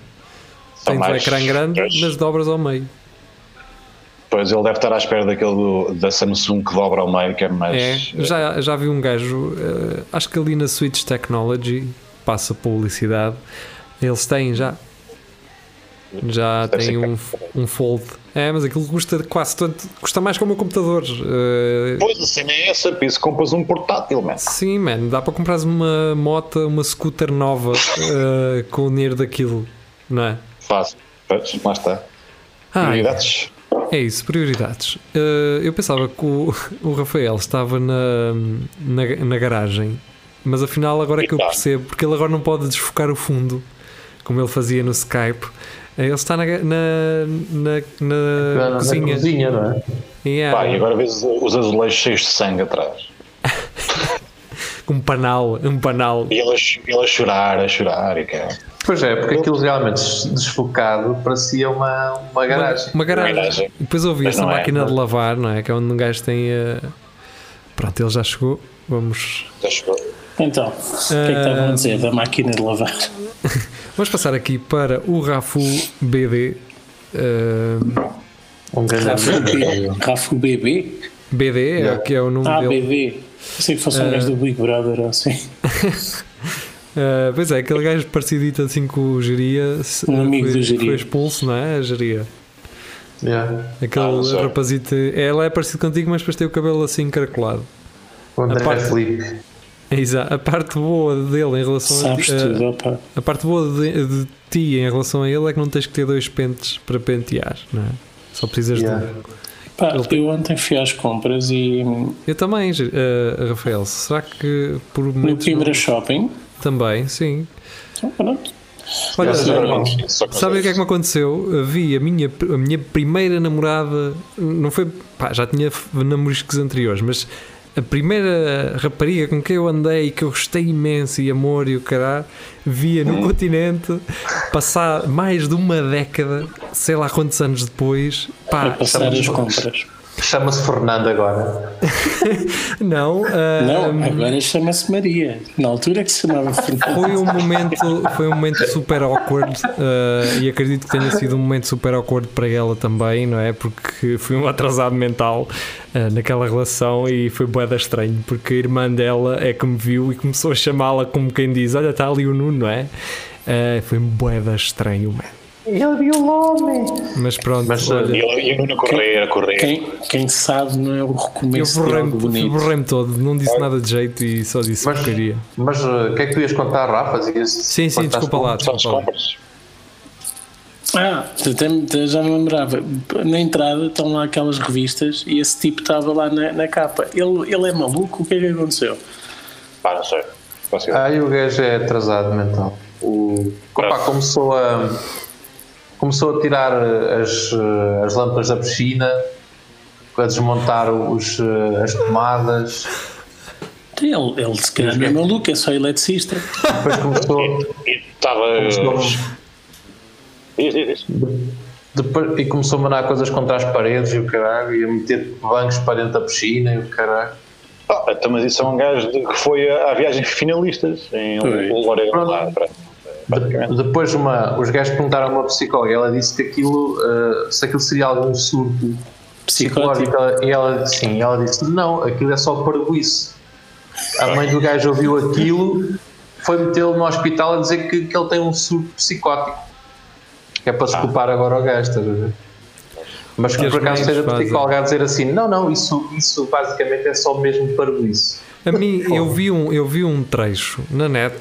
B: São
A: Tens o
B: mais-
A: ecrã grande, mas dobras ao meio.
B: Pois ele deve estar à espera daquele do- da Samsung que dobra ao meio, que é mais.
A: É, já, já vi um gajo, eh, acho que ali na Switch Technology, passa publicidade, eles têm já. Já
B: Deve
A: tem um, um Fold. É, mas aquilo custa quase tanto, custa mais que o meu computador. eh,
B: Pois a cena é essa, por isso compras um portátil, man.
A: Sim, man, dá para comprar uma moto, uma scooter nova eh, com o dinheiro daquilo, não é?
B: Fácil. Pois, lá está.
A: Ai,
B: Prioridades.
A: é isso, prioridades. Eh, eu pensava que o, o Rafael estava na, na, na garagem, mas afinal agora é que eu percebo, porque ele agora não pode desfocar o fundo, como ele fazia no Skype. Eh, Ele está na, na, na, na
C: Na, na
A: cozinha.
C: cozinha, não é?
A: Yeah,
B: Pá, e agora vês os azulejos cheios de sangue atrás.
A: Um panal, um panal.
B: E ele ele a chorar, a chorar e cara.
C: Pois é, porque aquilo realmente desfocado parecia uma, uma garagem.
A: Uma garagem.
B: Garagem.
A: E depois ouvi essa
B: é,
A: máquina
B: não.
A: de lavar, não é? Que é onde um gajo tem. eh, Pronto, ele já chegou. Vamos.
B: Já chegou.
D: Então, o que é que estavam a dizer da máquina de lavar?
A: Vamos passar aqui para o Rafu BD. eh,
C: Um grande
D: Rafu, Rafu BB?
A: BD é, o que é o nome
D: Ah,
A: dele.
D: BB. Sei que fosse um gajo do Big Brother ou assim.
A: Eh, pois é, aquele gajo parecidito assim com o Geria. se-
D: Um amigo
A: foi,
D: do Geria.
A: Foi expulso, não é? A Geria.
C: Yeah.
A: Aquele
B: Ah,
A: rapazito. Ela é parecido contigo, mas depois tem o cabelo assim encaracolado.
C: O André
A: A parte-
C: Felipe.
A: É Exato. A parte boa dele em relação
D: Sabes
A: a,
D: tudo, opa.
A: a parte boa de, de ti em relação a ele é que não tens que ter dois pentes para pentear, não é? Só precisas
C: Yeah.
A: de um.
D: Pá, eu ontem fui às compras e
A: Eu também, eh, Rafael. Será que por
D: no Coimbra
A: não-
D: Shopping
A: também, sim.
D: Então, pronto.
A: Olha, Sabem o que é que me aconteceu? Vi a minha, a minha primeira namorada, não foi, pá, já tinha namoriscos anteriores, mas a primeira rapariga com quem eu andei, que eu gostei imenso e amor e o caralho, via no continente, passar mais de uma década, sei lá quantos anos depois,
D: A
A: pá,
D: passar as compras.
C: Chama-se Fernando agora.
A: não, ah,
D: Não, agora chama-se Maria. Na altura que se chamava Fernando.
A: Foi um momento, foi um momento super awkward uh, e acredito que tenha sido um momento super awkward para ela também, não é? Porque fui um atrasado mental uh, naquela relação e foi boeda estranho, porque a irmã dela é que me viu e começou a chamá-la como quem diz: Olha, está ali o Nuno, não é? Uh, foi boeda estranho, man.
C: Ele viu o homem.
A: Mas pronto,
C: Mas,
A: olha,
B: E eu, eu Nuno Correia, a correr.
D: Quem, quem sabe não é o
A: eu
D: recomeço de
A: borrei-me
D: algo bonito.
A: borrei todo, não disse nada de jeito e só disse o
C: Mas,
A: que queria.
C: mas uh, o que é que tu ias contar, Rafa? Ias-
A: Sim, sim, desculpa lá. Desculpa.
D: Ah, até- já me lembrava. Na entrada estão lá aquelas revistas e esse tipo estava lá na, na capa. Ele, ele é maluco? O que é que aconteceu?
B: Pá, não sei. Consigo.
C: Ah, e o gajo é atrasado mental. O, opa, começou a começou a tirar as, eh, as lâmpadas da piscina, a desmontar os, eh, as tomadas,
D: Ele, ele se calhar não é maluco, é só eletricista.
C: depois começou,
B: estava.
C: começou,
B: Diz, diz, diz.
C: depois, e começou a mandar coisas contra as paredes e o caralho, e a meter bancos para dentro da piscina e o caralho.
B: Ah, então, mas isso é um gajo de- que foi à viagem finalistas em. Loureiro. lá, pronto. Basicamente.
C: Depois uma, os gajos perguntaram a uma psicóloga, ela disse que aquilo, eh, se aquilo seria algum surto
D: Psicótico.
C: psicológico, e ela, sim, ela disse, não, aquilo é só parvoíce. A mãe do gajo ouviu aquilo, foi metê-lo no hospital a dizer que, que ele tem um surto psicótico. Que é para se culpar agora ao gajo, estás a ver? Mas
A: Que
C: por acaso seja psicóloga a dizer assim, não, não, isso, isso basicamente é só mesmo parvoíce.
A: A mim, eu vi, um, eu vi um trecho na net.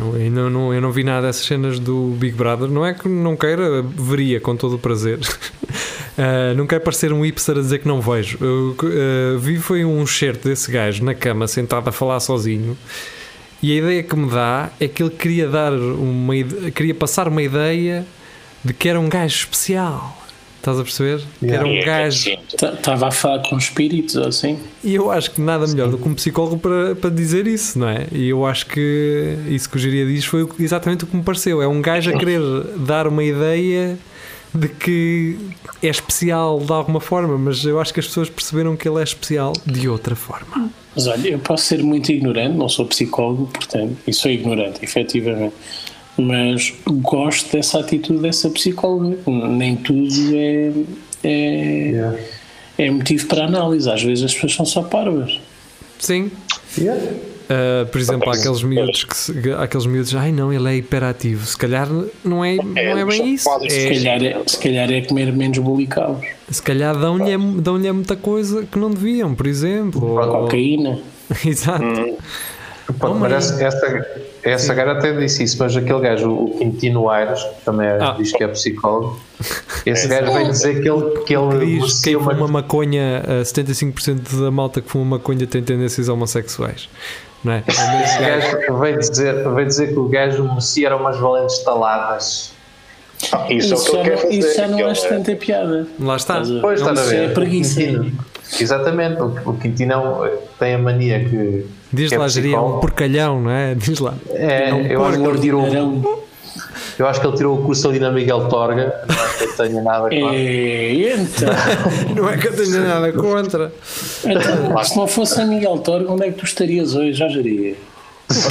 A: Eu, não, não- eu não vi nada dessas cenas do Big Brother. Não é que não queira, veria com todo o prazer. Ah, não quero parecer um hipster a dizer que não vejo. Eu ah, vi foi um certo desse gajo na cama, sentado a falar sozinho. E a ideia que me dá é que ele queria dar uma queria passar uma ideia de que era um gajo especial. Estás a perceber? Que era
B: E
A: um
B: é
A: gajo.
D: Estava a falar com espíritos ou assim?
A: E eu acho que nada melhor do que um psicólogo para, para dizer isso, não é? E eu acho que isso que o Giria diz foi exatamente o que me pareceu. É um gajo a querer dar uma ideia de que é especial de alguma forma, mas eu acho que as pessoas perceberam que ele é especial de outra forma.
D: Mas olha, eu posso ser muito ignorante, não sou psicólogo, portanto, e sou ignorante, efetivamente. Mas gosto dessa atitude dessa psicóloga. Nem tudo é, é, é motivo para análise. Às vezes as pessoas são só parvas.
A: Sim. Uh, por exemplo, há aqueles miúdos que se- aqueles miúdos, ai não, ele é hiperativo. Se calhar não é, não é bem isso.
B: pode
D: Se
A: É,
D: calhar é, se calhar é comer menos bolicaus.
A: se calhar dão-lhe dão muita coisa que não deviam, por exemplo. ou-
D: Cocaína.
A: Exato.
C: Pronto,
A: Oh,
C: mas essa, essa, essa cara até disse isso, mas aquele gajo, o Quintino Aires, que também é-
A: Ah.
C: diz que é psicólogo, esse gajo vem dizer que ele, que ele
A: que diz que quem
C: uma-
A: fuma maconha, uh, 75% da malta que fuma maconha tem tendências homossexuais. Não é?
C: Esse gajo veio dizer, veio dizer que o gajo merecia eram umas valentes taladas.
B: Ah, Isso,
D: Isso,
B: é o que
D: já
B: ele quer
D: não,
B: fazer.
D: isso já não
B: é-
D: tanta piada.
A: Lá está.
D: Estás a-
C: Pois,
D: não,
C: estás a
D: isso
C: ver?
D: é preguiça.
C: Quintino. Exatamente, o, o Quintinão eh, tem a mania que.
A: Diz
C: é
A: lá, geria um
C: psicólogo.
A: porcalhão, não é? Diz lá.
C: É,
A: um
C: eu, acho que ele tirou, eu acho que ele tirou o curso ali na Miguel Torga, não acho que ele tenha nada com
D: É, então,
A: Não é que eu tenha nada contra.
D: então, se não fosse a Miguel Torga, onde é que tu estarias hoje? Já geria.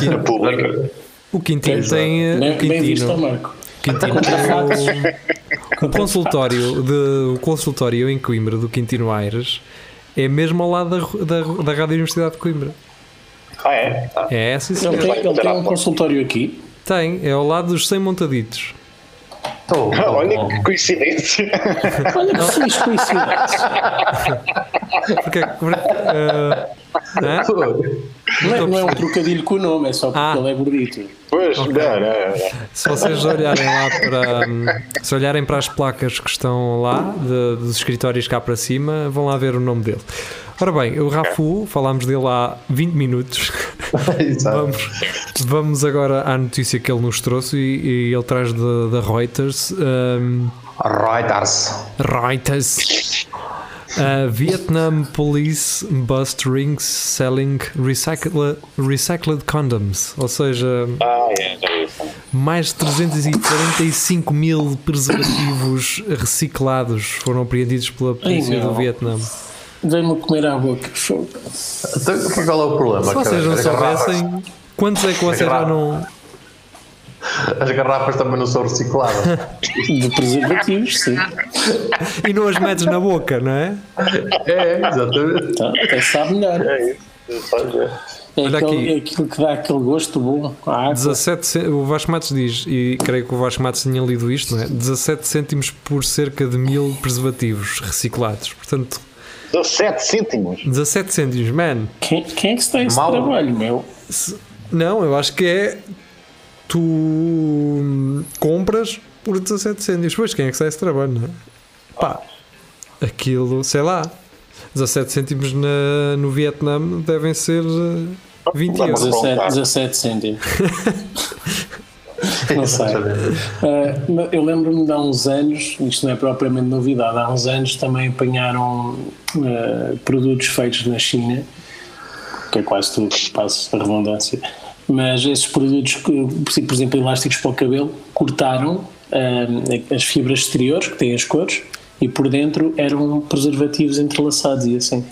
B: Na pública.
A: O Quintino tem. uh, O
D: Bem, bem visto,
A: Quintino,
D: Marco.
A: Quintino
D: Contra
A: tem o, o consultório de, o consultório em Coimbra do Quintino Aires é mesmo ao lado da, da, da Rádio Universidade de Coimbra.
B: Ah, é? Ah.
A: É essa sim,
D: Ele tem, ele tem um consultório aqui.
A: Tem, é ao lado dos 100 montaditos.
C: Oh,
B: Olha que coincidência.
D: Olha que feliz coincidência.
A: Porque, porque, uh, hã?
D: Não é, não é um trocadilho com o nome, é só porque
A: Ah.
D: ele é gordito.
B: Pois, não, não, não.
A: Se vocês olharem lá para hum, se olharem para as placas que estão lá de- dos escritórios cá para cima, vão lá ver o nome dele. Ora bem, o Rafu, falámos dele há 20 minutos.
C: Exato.
A: Vamos, vamos agora à notícia que ele nos trouxe e, e ele traz da Reuters. Um,
C: Reuters.
A: Reuters. Uh, Vietnam police bust rings selling recycled, recycled condoms. Ou seja,
B: Ah, é,
A: mais de 345 mil preservativos reciclados foram apreendidos pela polícia
D: Ai,
A: do
D: meu. Vem-me comer à boca.
C: Então, qual é o problema?
A: Se vocês não soubessem, quantos é que vocês já não.
C: As garrafas também não são recicladas.
D: De preservativos, sim.
A: E não as metes na boca, não é?
C: é, exatamente.
D: Tá, até sabe melhor.
B: É isso. Sabe?
D: É,
A: Olha
D: aquele,
A: aqui.
D: é aquilo que dá aquele gosto bom à água.
A: 17 cê- o Vasco Matos diz, e creio que o Vasco Matos tinha lido isto, não é? 17 cêntimos por cerca de mil preservativos reciclados. Portanto,
B: 17 cêntimos.
A: 17 cêntimos, man.
D: Quem, quem é que se dá esse
C: Mal.
D: trabalho, meu?
A: Se- Não, eu acho que é. Tu hum, compras por 17 cêntimos. Pois, quem é que sai esse trabalho, não é? Pá, aquilo, sei lá. 17 cêntimos na, no Vietnã devem ser eh, 20
B: Vamos
A: euros.
B: Bom,
D: 17,
B: tá.
D: 17 cêntimos. Não sei. Ah, eu lembro-me de há uns anos, isto não é propriamente novidade, há uns anos também apanharam ah, produtos feitos na China, que é quase tudo, passo a redundância, mas esses produtos, que, por exemplo, elásticos para o cabelo, cortaram ah, as fibras exteriores, que têm as cores, e por dentro eram preservativos entrelaçados e assim.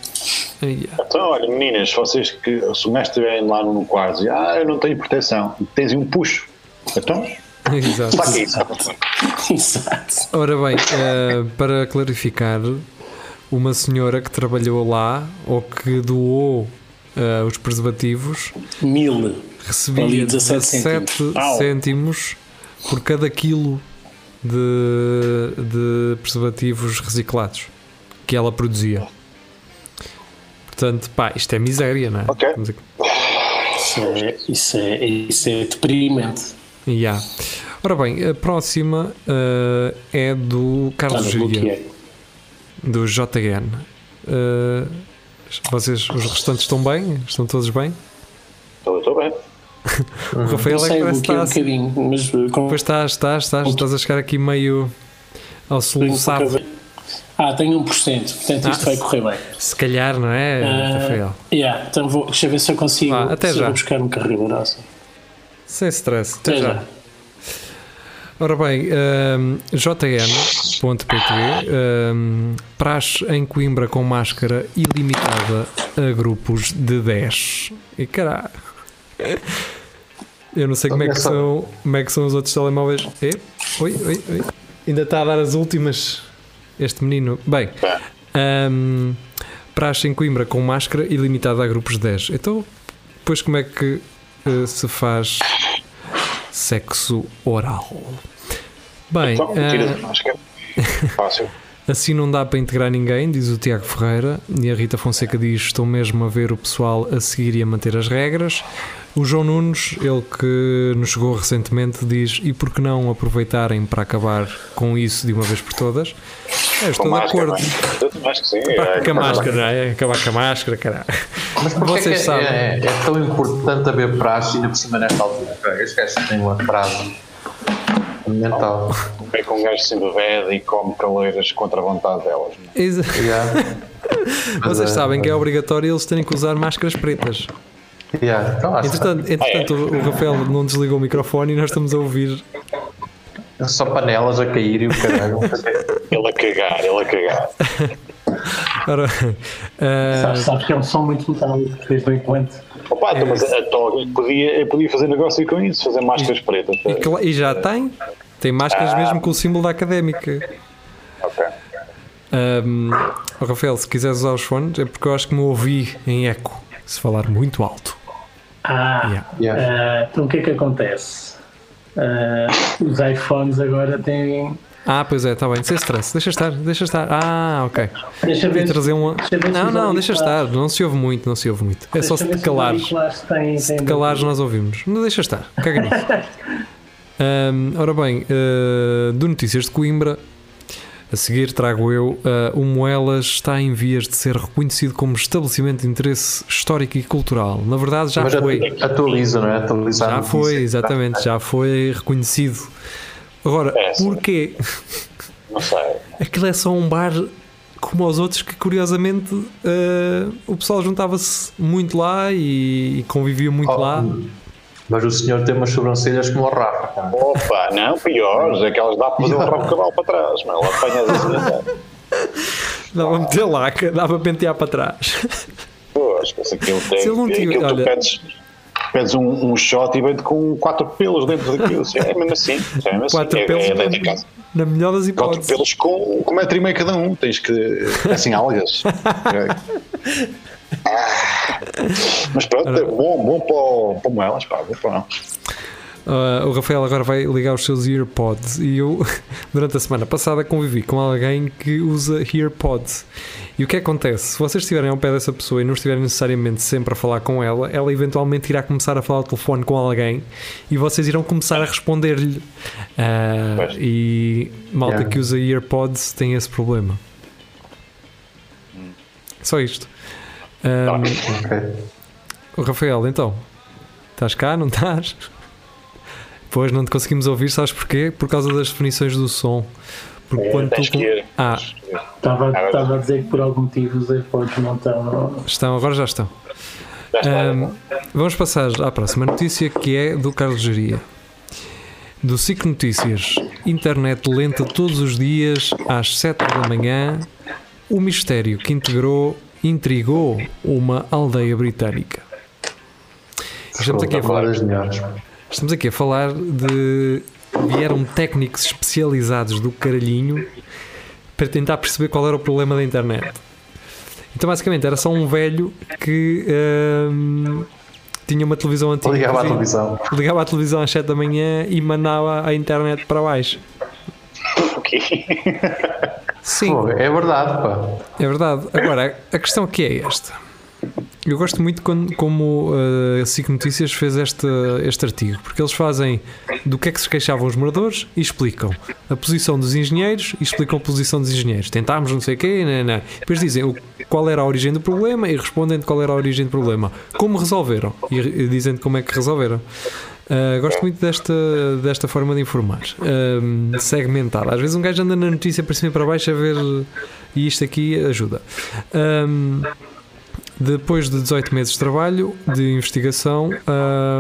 B: Então, olha, meninas, vocês que se o mestre estiverem lá no quarto e ah, eu não tenho proteção, tens um puxo. Então,
A: Exato.
B: isso.
D: Exato.
A: Ora bem, eh, para clarificar, uma senhora que trabalhou lá ou que doou eh, os preservativos
D: Mil.
A: recebia
D: Ali
A: 17
D: 17
A: cêntimos,
D: cêntimos.
A: por cada quilo de, de preservativos reciclados que ela produzia. Portanto, pá, isto é miséria, não é?
D: Isso é, isso é, isso é deprimente.
A: Ya. Ora bem, a próxima eh, é do Carlos Giria. do JN. Uh, vocês, os restantes estão bem? Estão todos bem?
B: Estou, estou bem.
A: O Rafael é que parece que
D: um
A: está.
D: bocadinho, mas uh, com
A: Pois estás, estás, estás, estás a chegar aqui meio ao soluçado.
D: Ah, tenho 1%, portanto isto
A: Ah,
D: vai correr bem.
A: Se calhar, não é,
D: Ah,
A: Rafael?
D: yeah, então vou, deixa eu ver se eu consigo
A: Vá, até já.
D: vou buscar um carregador assim.
A: Sem stress. Até já.
D: já.
A: Ora bem, um, jn.pt um, praxe em Coimbra com máscara ilimitada a grupos de 10. E caralho. Eu não sei como é, que são, como é que são os outros telemóveis. É? Oi, oi, oi. Ainda está a dar as últimas. Este menino. Bem, um, praxe em Coimbra com máscara ilimitada a grupos de 10. Então, depois como é que se faz sexo oral? Bem,
B: Então,
A: eh.
B: Fácil.
A: Assim não dá para integrar ninguém, diz o Tiago Ferreira. E a Rita Fonseca diz: Estou mesmo a ver o pessoal a seguir e a manter as regras. O João Nunes, ele que nos chegou recentemente, diz: E por que não aproveitarem para acabar com isso de uma vez por todas? É, estou
B: Com
A: de
B: máscara,
A: acordo.
B: é? Acho que sim.
A: Pá,
B: é,
A: com a máscara, não é? Acabar com a máscara, caralho.
C: Mas
A: Vocês
C: é, que
A: sabem.
C: é, é, é tão importante haver praxe ainda por cima nesta altura? Este gajo tem uma frase fundamental.
B: Vem com um gajo sem bebeda e come caleiras contra a vontade delas. é?
A: Exa-
C: Yeah. Mas,
A: Vocês
C: eh,
A: sabem que é obrigatório eles terem que usar máscaras pretas.
C: Yeah. Então,
A: Entretanto, entretanto o Rafael não desligou o microfone e nós estamos a ouvir.
C: só panelas a cair e o caralho.
B: Ele a cagar, ele a cagar.
A: Ora, eh,
D: Sabes, sabes que é um som muito metálico, desde o enquanto.
B: Opa, então, mas a Toga podia, eu podia fazer negócio com isso, fazer máscaras pretas.
A: E, e já tem. Tem máscaras
B: Ah.
A: mesmo com o símbolo da académica.
B: Ok.
A: Oh, Rafael, se quiseres usar os fones, é porque eu acho que me ouvi em eco. Se falar muito alto.
D: Ah,
A: Yeah.
D: Ah, então o que é que acontece? Ah, os iPhones agora têm.
A: Ah, pois é, está bem, sem stress. Deixa estar, deixa estar. Ah, ok.
D: Deixa ver,
A: trazer um.
D: deixa
A: Não, não, deixa estar. Não se ouve muito, não se ouve muito. É só se
D: deixa
A: te calares.
D: têm-
A: Se te
D: têm
A: calares, nós ouvimos. Não deixa estar, caga nisso. Ahm, ora bem, eh, do Notícias de Coimbra, A seguir trago eu uh, o Moelas está em vias de ser reconhecido como estabelecimento de interesse histórico e cultural. Na verdade já
C: Mas
A: foi.
C: atualiza, não é? Atualizar
A: Já foi, exatamente, já foi reconhecido. Agora,
B: É,
A: porquê?
B: Não sei.
A: Aquilo é só um bar como os outros que curiosamente uh, o pessoal juntava-se muito lá e, e convivia muito
C: Oh,
A: lá.
C: Mas o senhor tem umas sobrancelhas como o Rafa. cara.
B: Opa, não, piores. Aquelas dá para fazer um rabo de cavalo para trás, mas ela apanhas assim. até.
A: Dava para meter laca, dava para pentear para trás.
B: Pois, mas aquilo tem.
A: Se ele não tiver-
B: aquilo tu
A: olha-
B: pedes, pedes um, um shot e vem com quatro pelos dentro daquilo. Assim, É mesmo assim. É mesmo assim.
A: Quatro
B: é,
A: pelos
B: é dentro de casa.
A: na melhor das
B: Quatro
A: hipóteses.
B: pelos com, com um metro e meio cada um. Tens que. Assim, algas. Ah. Mas pronto, é bom, bom para, o- para o Moelas, pá, bom para
A: Uh, o Rafael agora vai ligar os seus earpods e eu, durante a semana passada, convivi com alguém que usa earpods. E o que acontece? Se vocês estiverem ao pé dessa pessoa e não estiverem necessariamente sempre a falar com ela, ela eventualmente irá começar a falar ao telefone com alguém e vocês irão começar a responder-lhe. Uh, e malta
C: Yeah.
A: que usa earpods tem esse problema. Só isto. Um,
C: Ok.
A: o Rafael, então, estás cá, não estás? Pois não te conseguimos ouvir, sabes porquê? Por causa das definições do som. Porque quando
B: Tens
A: tu.
B: que ir.
A: Ah,
D: Estava, estava a dizer que por algum motivo os AirPods não estão.
A: estão, agora já estão.
B: Já está.
A: Ahm, vamos passar à próxima notícia que é do Carlos Geria. Do SIC Notícias. Internet lenta todos os dias às 7 da manhã. O mistério que integrou, intrigou uma aldeia britânica. Estamos aqui a falar. Estamos aqui a falar de. Vieram técnicos especializados do caralhinho para tentar perceber qual era o problema da internet. Então, basicamente, era só um velho que hum, tinha uma televisão antiga.
C: Ligava à televisão.
A: ligava à televisão às 7 da manhã e mandava a internet para baixo.
B: Ok.
A: Sim,
C: Pô, é verdade, pá.
A: é verdade. Agora, a questão aqui é esta. Eu gosto muito quando, como uh, a SIC Notícias fez este, este artigo, porque eles fazem do que é que se queixavam os moradores e explicam a posição dos engenheiros e explicam a posição dos engenheiros. Tentámos não sei o quê, não, não. depois dizem o, qual era a origem do problema e respondem de qual era a origem do problema. Como resolveram e, e dizem como é que resolveram. Uh, gosto muito desta, desta forma de informar, um, segmentada. Às vezes um gajo anda na notícia para cima e para baixo a ver e isto aqui ajuda. Um, depois de 18 meses de trabalho, de investigação,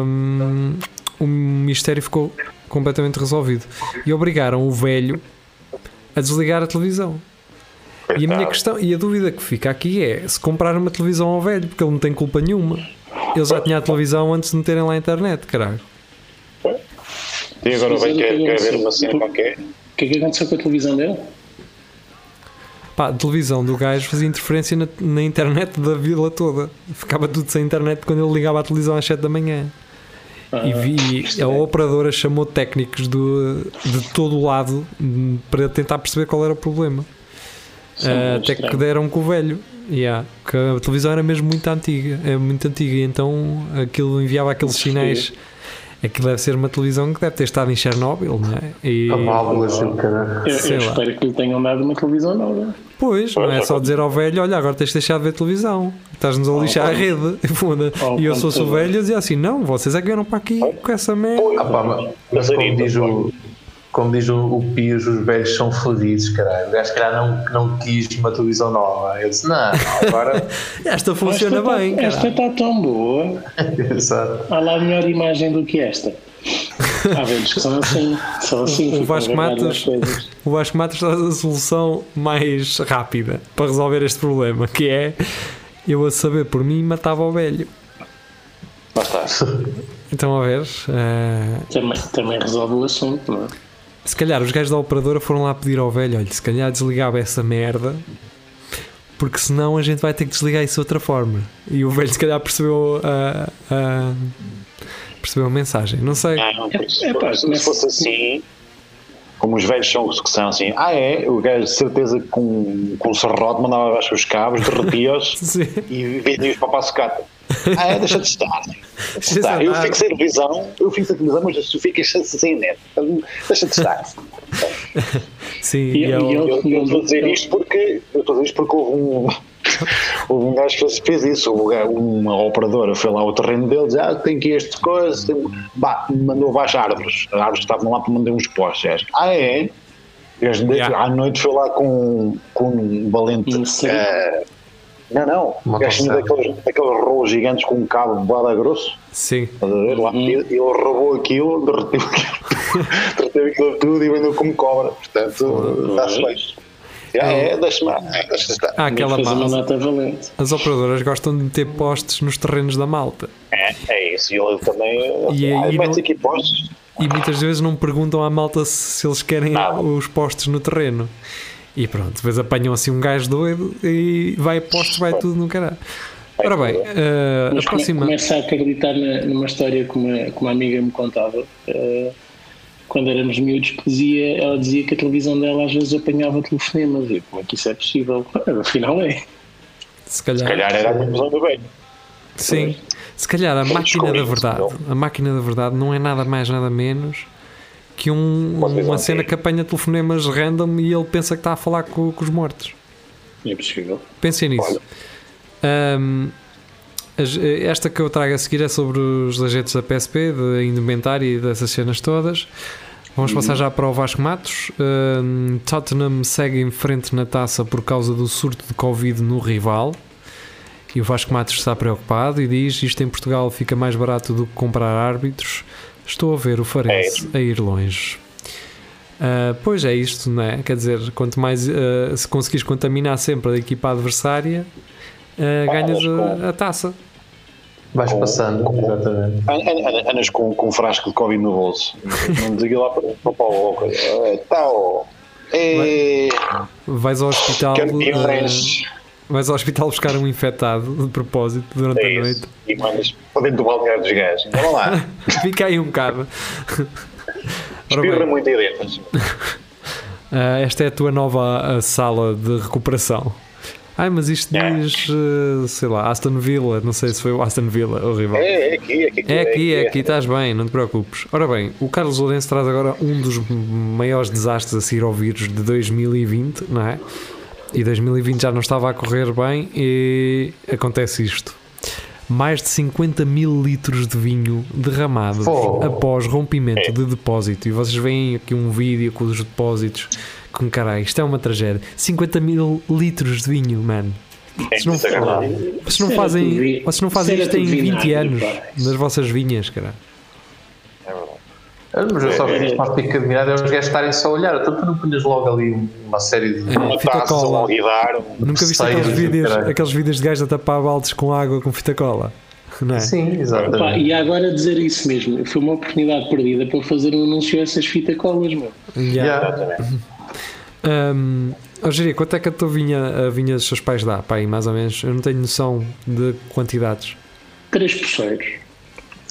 A: hum, o mistério ficou completamente resolvido. E obrigaram o velho a desligar a televisão. E a minha questão, e a dúvida que fica aqui é se comprar uma televisão ao velho, porque ele não tem culpa nenhuma. Ele já tinha a televisão antes de meterem lá a internet, caralho.
B: E agora vem
D: Sim,
B: quer, ver uma cena qualquer.
D: O que é que aconteceu com a televisão dele?
A: Pá, a televisão do gajo fazia interferência na, na internet da vila toda. Ficava tudo sem internet quando ele ligava a televisão às 7 da manhã. E, vi, a operadora chamou técnicos do, de todo o lado hum, para tentar perceber qual era o problema.
D: É
A: Ah, até que
D: estranho.
A: deram com o velho. Yeah, que a televisão era mesmo muito antiga, é muito antiga, e então aquilo enviava aqueles sinais. Aquilo deve ser uma televisão que deve ter estado em Chernobyl, não é? E,
C: A caralho.
D: Eu, eu
A: lá.
D: espero que lhe tenham dado uma televisão nova.
A: Pois, não é só dizer ao velho: olha, agora tens de deixar de ver televisão, estás-nos a lixar a rede. E eu sou o velho e dizia assim: não, vocês é que vieram para aqui com essa merda.
C: Ah, pá, mas, mas como diz o. Como diz o, o os velhos são fodidos, caralho. O gajo, se calhar, não, não quis uma televisão nova. Eu disse, não, agora.
A: Esta funciona
D: esta
A: bem,
D: tá, esta está tão boa.
C: Exato.
D: Há lá melhor imagem do que esta. Há velhos que são assim. São assim.
A: O Vasco Matos-. O Vasco Matos traz a solução mais rápida para resolver este problema, que é eu a saber por mim matava o velho.
B: Lá está.
A: Então, a ver, eh,
D: Também, também resolve o assunto, não é?
A: Se calhar os gajos da operadora foram lá pedir ao velho: olha, se calhar desligava essa merda, porque senão a gente vai ter que desligar isso de outra forma. E o velho, se calhar, percebeu a, a- percebeu a mensagem. Não sei.
B: Não, porque se,
D: É, pá,
B: fosse, se fosse assim, como os velhos são que são assim, ah é, o gajo de certeza que com, com um serrote mandava abaixo os cabos, derretia-os e vendia-os para a sucata. Ah é, deixa de estar. Eu fico sem televisão, eu fico sem televisão, mas tu ficas sem net. Deixa de estar.
A: Sim,
D: E-
A: e é
D: e
A: ele-
D: ele-
B: Eu eu estou a dizer isto porque, eu estou a dizer isto porque houve um, houve um gajo que fez isso. Um uma operadora foi lá ao terreno dele dizer: Ah, tem aqui este coisa. Tem... Bah, mandou baixar árvores. As árvores que estavam lá para mandar uns postes. Ah, é?
A: Yeah.
B: À noite foi lá com, com um valente. Eh, não, não.
C: Calçada.
B: daqueles, daqueles rolos gigantes com um cabo de bala grosso.
A: Sim,
B: Estás a ver? Lá, e ele roubou aquilo, derreteu aquilo, derreteu aquilo tudo e vendeu como cobra. Portanto, está-se bem. Já é, deixa-me lá. Deixa estar.
A: há aquela malta. As operadoras gostam de meter postes nos terrenos da malta
B: É, é isso. E ele também.
A: E
B: ah, mete
A: não-
B: aqui postos.
A: e muitas vezes não perguntam à malta se, se eles querem
B: Nada.
A: os postes no terreno. E pronto, depois apanham assim um gajo doido e vai postos, vai tudo no caralho. Ora bem, eh, a
D: Mas
A: próxima.
D: começo a acreditar na- numa história que uma, que uma amiga me contava eh, quando éramos miúdos que dizia, ela dizia que a televisão dela às vezes apanhava telefonemas e como é que isso é possível? Afinal é.
A: Se calhar,
B: Se calhar era a televisão do bem.
A: sim, se calhar a máquina da verdade,
B: não.
A: a máquina da verdade não é nada mais, nada menos que um- uma
B: um
A: cena que apanha telefonemas random e ele pensa que está a falar com, com os mortos.
D: É possível.
A: Pensem nisso. Ahm, as- esta que eu trago a seguir é sobre os agentes da PSP, de indumentária e dessas cenas todas. Vamos passar já para o Vasco Matos. Ahm, Tottenham segue em frente na taça por causa do surto de Covid no rival. E o Vasco Matos está preocupado e diz: Isto em Portugal fica mais barato do que comprar árbitros. Estou a ver o Farense a ir longe. Ah, pois é isto, não é? Quer dizer, quanto mais ah, se conseguires contaminar sempre a equipa adversária, ah, ganhas a, a taça.
C: Vais
B: Com-
C: passando,
B: com-
C: exatamente.
B: An- an- Andas com, com um frasco de Covid no bolso. Não diga lá para, para, para o. É, Tal. É.
A: Vais ao hospital,
B: Campeões.
A: ah, vais ao hospital buscar um infectado de propósito durante
B: É
A: a noite.
B: E mandas para dentro do balneário dos gajos. Vamos lá.
A: Fica aí um bocado.
B: Espirra muito aí dentro.
A: ah, esta é a tua nova ah, sala de recuperação. Ai, mas isto
B: É.
A: diz, ah, sei lá, Aston Villa. Não sei se foi o Aston Villa, o rival.
B: É, é aqui, é aqui.
A: É aqui, é aqui, estás bem, não te preocupes. Ora bem, o Carlos Lourenço traz agora um dos maiores desastres a seguir ao vírus de 2020, não é? E 2020 já não estava a correr bem e acontece isto. Mais de 50 mil litros de vinho derramados
C: Fogo.
A: após rompimento de depósito. E vocês veem aqui um vídeo com os depósitos. Com caralho, isto é uma tragédia. 50 mil litros de vinho, mano.
B: É
A: Vocês não, vocês não fazem, vocês não fazem isto em
D: tudo
A: 20
D: vinagre,
A: anos nas vossas vinhas, cara.
C: Mas eu só
D: É,
C: só fico admirado é os gajos estarem só a olhar. Então tu não punhas logo ali uma série de.
A: É.
B: Uma
A: Fita
B: taça, um
A: cola.
B: alguidar. um-
A: Nunca viste aqueles vídeos, aqueles vídeos de gajos a tapar baldes com água com fita cola? É?
C: Sim,
D: Pá,
C: exatamente.
D: e agora dizer isso mesmo, foi uma oportunidade perdida para fazer um anúncio a essas fita colas, meu.
A: Yeah.
B: Exatamente.
A: Um, oh, Jeria, quanto é que a tua vinha, a vinha dos seus pais dá? Pá, aí, mais ou menos. Eu não tenho noção de quantidades.
D: Três pulseiros.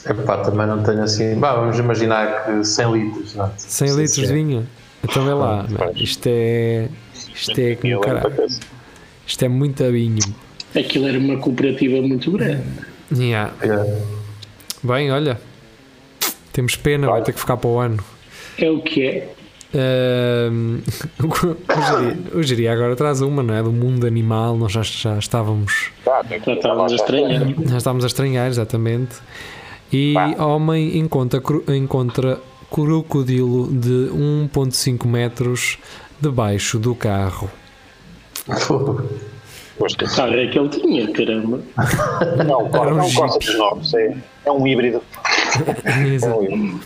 C: Epá, também não tenho assim. Bah, vamos imaginar que 100 litros, não?
A: 100 litros de vinho? Então vê lá, isto é. Isto é como caralho. Isto é muito vinho.
D: Aquilo era uma cooperativa muito grande.
A: Yeah.
C: É.
A: Bem, olha, temos pena, vai ter que ficar para o ano.
D: É o que é.
A: Ahm, o agora traz uma, não é? Do mundo animal, nós já, já estávamos
B: Tá,
D: Já estávamos a estranhar.
A: Já estamos a estranhar, exatamente. E homem encontra, encontra crocodilo de 1,5 metros debaixo do carro.
B: Gosto.
D: Cara, é que ele tinha, caramba.
B: Não,
A: Era um
B: não gosta dos novos. É, é um híbrido. Híbrido.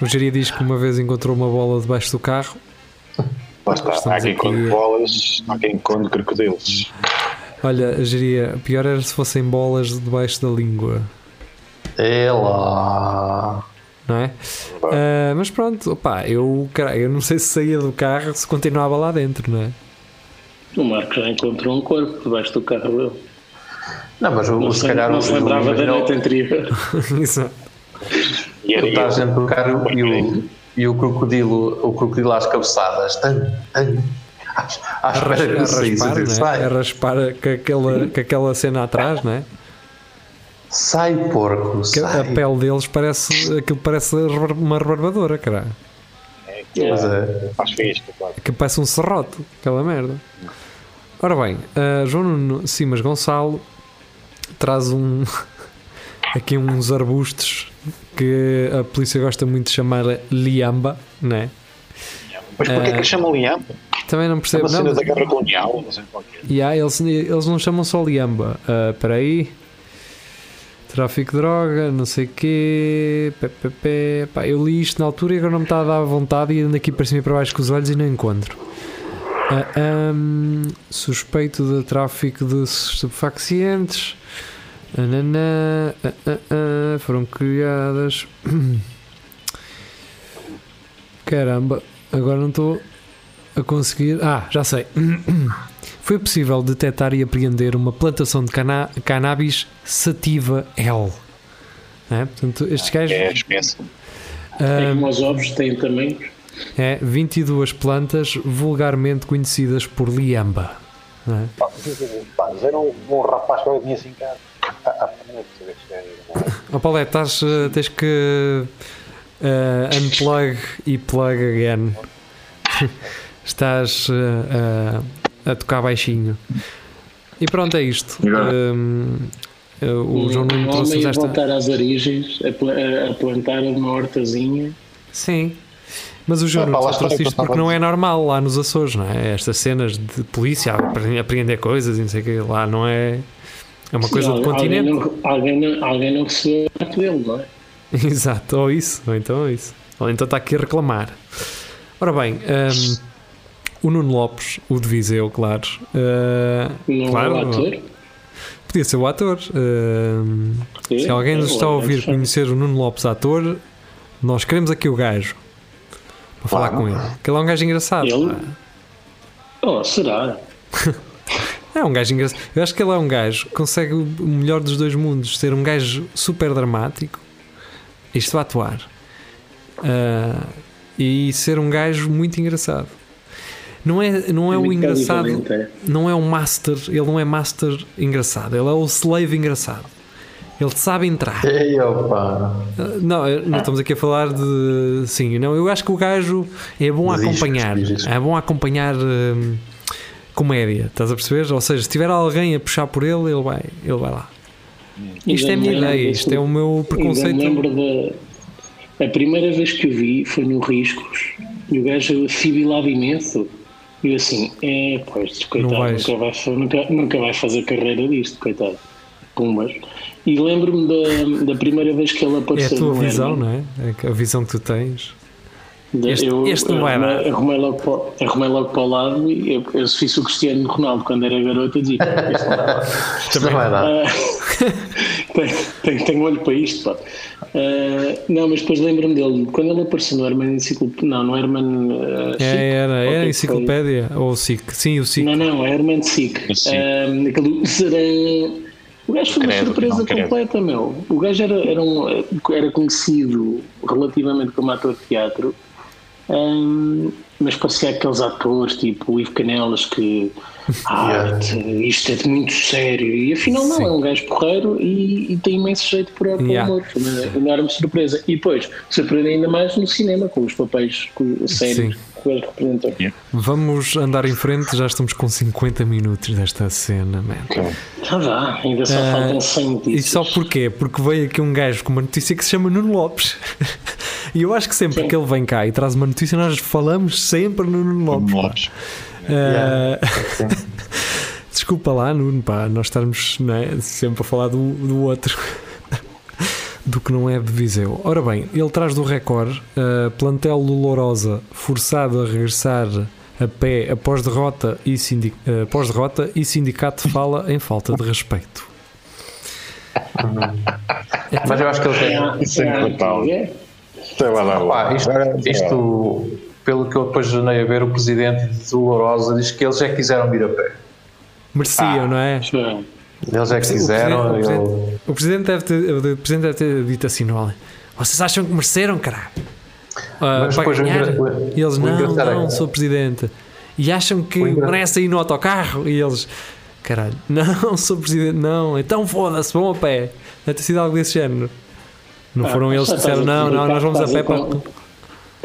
A: O Jeria diz que uma vez encontrou uma bola debaixo do carro.
B: Lá está. Há quem
A: aqui-
B: conte bolas, há quem conte crocodilos.
A: Olha, Jeria, pior era se fossem bolas debaixo da língua,
C: É lá.
A: não é? Ah, mas pronto, opá, eu, caralho, eu não sei se saía do carro se continuava lá dentro, não é?
D: O Marco já encontrou um corpo debaixo do carro dele.
C: Não, mas o,
D: Não
C: se calhar
D: não
C: o-
D: se lembrava da noite anterior.
A: Isso.
B: E era
C: Ele está dentro do carro e o, e o crocodilo, o crocodilo às cabeçadas, tan, tan,
A: A, a
C: saísse,
A: raspar,
C: dizer,
A: não é? a raspar com aquela, com aquela cena atrás, não é?
C: Sai porco,
A: Que
C: sai.
A: a pele deles parece aquilo parece uma rebarbadora, caralho.
B: É,
C: Pois é.
B: Faz fixe, claro.
A: Que parece um serrote, aquela merda. Ora bem, uh, João Nuno Simas Gonçalo traz um. aqui uns arbustos que a polícia gosta muito de chamar liamba, não é?
B: Mas porquê que
A: Eh,
B: chamam Liam?
A: Também não
B: É
A: percebo.
B: uma
A: Não,
B: cena
A: mas-
B: da guerra colonial, não sei qual que é.
A: E há, eles, eles não chamam só liamba. Ah, Espera aí. Tráfico de droga, não sei o quê. Pé, pé, pé. Pá, eu li isto na altura e agora não me está a dar vontade e ando aqui para cima e para baixo com os olhos e não encontro. Ah, ahm, suspeito de tráfico de estupefacientes. Ah, ah, foram criadas. Caramba, agora não estou a conseguir. Ah, já sei. Foi possível detectar e apreender uma plantação de cana cannabis sativa L. É, portanto, estes gajos.
B: É espécie.
D: Tem
A: ah,
D: como os ovos, têm também.
A: é 22 plantas vulgarmente conhecidas por liamba. não é?
B: Era um, um rapaz que eu tinha assim cá. Ah, ah, é é-
A: Ó estás, eh, tens que eh, unplug e plug again. estás eh, eh, a tocar baixinho. E pronto, é isto. Um, eh, o João Nuno
D: um
A: trouxe
D: a
A: esta.
D: voltar às origens, a, a- a plantar uma hortazinha.
A: Sim. Mas o João
B: Ah,
A: Nuno trouxe isto porque
B: a
A: não é normal lá nos Açores, não é? Estas cenas de polícia a apre- apreender coisas e não sei o que, lá não é. É uma coisa
D: Sim,
A: do
D: alguém
A: continente.
D: não- Alguém não, alguém não recebeu a parte dele, não é?
A: Exato, ou isso, ou então é isso. Ou então está aqui a reclamar. Ora bem, hum, o Nuno Lopes, o de Viseu, claro. uh,
D: Não
A: claro,
D: é o ator.
A: Podia ser o ator. hum, se alguém nos está a ouvir conhecer o Nuno Lopes, ator, nós queremos aqui o gajo para falar com ele. Que ele é um gajo engraçado.
D: Ele? Oh, será?
A: É um gajo engraçado. Eu acho que ele é um gajo que consegue o melhor dos dois mundos: ser um gajo super dramático, isto a atuar, ah, e ser um gajo muito engraçado. Não é, não é o
D: muito
A: engraçado,
D: é.
A: não é um master, ele não é master engraçado, ele é o slave engraçado. Ele sabe entrar.
C: Ei, opa.
A: Ah, Não, eu- não estamos aqui a falar de. Sim, não, eu acho que o gajo é bom a acompanhar. É bom a acompanhar hum, comédia, estás a perceber? Ou seja, se tiver alguém a puxar por ele, ele vai, ele vai lá. Isto é a minha ideia, isto é o meu preconceito.
D: lembro da. A primeira vez que o vi foi no Riscos e o gajo fibilava imenso. E eu assim, é, pois, coitado,
A: vais.
D: nunca vai, nunca, nunca vai fazer carreira disto, coitado. Pumbas. E lembro-me da, da primeira vez que ele
A: É a
D: apareceu.
A: tua
D: no
A: visão,
D: Herman.
A: não é? É A visão que tu tens.
D: Da-
A: Este-
D: eu,
A: este não vai
D: arrumei-
A: dar.
D: Arrumei logo, para, arrumei logo para o lado e eu, eu se fiz o Cristiano Ronaldo quando era garoto, eu dizia: "Pá, isto não dá."
C: Isto não vai dar.
D: Tenho, tenho, olho para isto, pá. Ah, não, mas depois lembro-me dele, quando ele apareceu no Herman Enciclopédia, não, no Herman Chic,
A: É, era, era enciclopédia ou SIC? Sim, o
D: foi.
A: SIC.
D: Não, não, Herman Sick.
B: O SIC.
D: Ah, aquele serão. O gajo foi uma
B: Credo,
D: surpresa
B: não, credo.
D: completa, meu. O gajo era, era, um- era conhecido relativamente como ator de teatro, Ahm, mas parecia aqueles atores tipo o Ivo Canelas que ah,
C: Yeah.
D: isto é de muito sério e afinal não,
A: Sim.
D: é um gajo porreiro e, e tem imenso jeito para, para
A: Yeah.
D: o humor, foi uma enorme surpresa e depois surpreende ainda mais no cinema com os papéis sérios
A: Sim.
D: que ele representou
A: Vamos andar em frente, já estamos com 50 minutos desta cena, man.
D: ah, vá, ainda só
A: Ah,
D: faltam 100
A: E
D: notícias
A: só porquê? Porque veio aqui um gajo com uma notícia que se chama Nuno Lopes. E eu acho que sempre
D: Sim.
A: que ele vem cá e traz uma notícia, nós falamos sempre no Nuno Lopes. pá.
B: Lopes.
C: Sim.
A: Desculpa lá, Nuno, pá, nós estarmos não é, sempre a falar do, do outro. Do que não é de Viseu. Ora bem, ele traz do recorde uh, plantel do Lourosa forçado a regressar a pé após derrota e, sindi uh, após derrota e sindicato fala em falta de respeito.
C: Mas eu acho que ele tem.
B: Isso é
D: é.
B: Sei lá, lá.
C: isto, isto, pelo que eu depois andei a ver, o presidente do Lourosa diz que eles já quiseram vir a pé.
A: Mereciam, não é?
D: Foi.
C: Eles já
A: O
C: quiseram.
A: presidente- o
C: ele-
A: O presidente deve ter, o presidente deve ter dito assim no além. Vocês acham que mereceram, caralho? Ah,
C: Mas
A: para
C: depois
A: ganhar?
C: o-
A: E eles, não,
C: é
A: não,
C: que-
A: sou presidente. E acham que merece ir no autocarro? E eles, caralho, não, sou presidente, não. Então foda-se, vão a pé. Deve ter sido algo desse género. Não
D: Ah,
A: foram eles que disseram, não, não, nós vamos a pé para.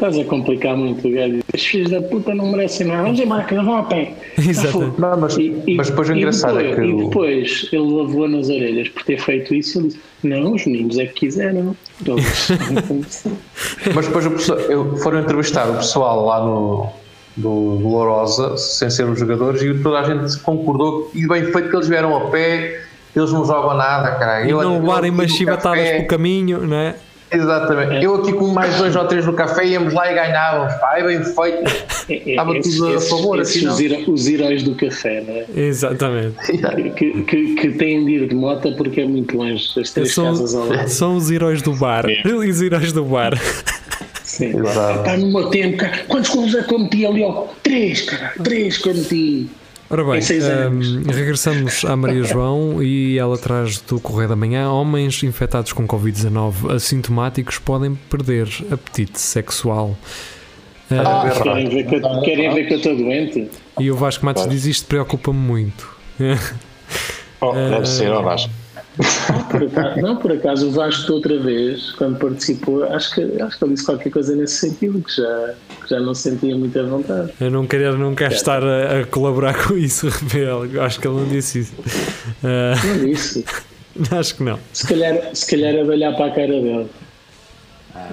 D: Estás a complicar muito o gajo. Os filhos da puta não merecem nada. Vamos embora, que vão a pé.
A: Exato.
C: Não, mas, mas depois o
D: e
C: engraçado
D: depois,
C: é que.
D: E depois ele lavou nas orelhas por ter feito isso. Ele disse: Não, os meninos é que quiseram.
C: Mas depois o pessoal- eu- foram entrevistar o pessoal lá no do, do Lourosa, sem ser os jogadores, e toda a gente concordou e bem feito que eles vieram a pé, eles não jogam nada, caralho.
A: E
C: Eu-
A: não levarem umas chibatadas pelo caminho, não é?
C: Exatamente. Eu aqui com mais dois ou três no café íamos lá e ganhávamos. Pá, é bem feito.
D: É- é-
C: Estava
D: esses-
C: tudo a favor,
D: esses
C: assim, não?
D: os, heróis do café, não é?
A: Exatamente.
D: Que, que, que têm de ir de moto porque é muito longe, as três
A: São,
D: casas ao lado.
A: são os heróis do bar. Os heróis do bar.
D: Sim.
C: Exato.
D: Está no meu tempo, cara. Quantos golos é que eu meti ali? ó? Três, cara. Três que eu meti.
A: Ora bem,
D: Em seis anos.
A: hum, regressamos à Maria João e ela traz do Correio da Manhã: homens infectados com Covid-19 assintomáticos podem perder apetite sexual. Ah,
C: Ah,
D: Querem ver que eu, querem ver que eu estou doente?
A: e o Vasco Matos diz isto preocupa-me muito.
B: Oh, deve ser, ó Vasco.
D: Por acaso- não, por acaso o Vasco outra vez, quando participou, acho que, acho que ele disse qualquer coisa nesse sentido, que já, que já não sentia muita vontade.
A: Eu não queria não quero estar a, a colaborar com isso, Rafael. Acho que ele não disse isso. Ah,
D: Não disse.
A: acho que não.
D: Se calhar, se calhar é de olhar para a cara dele.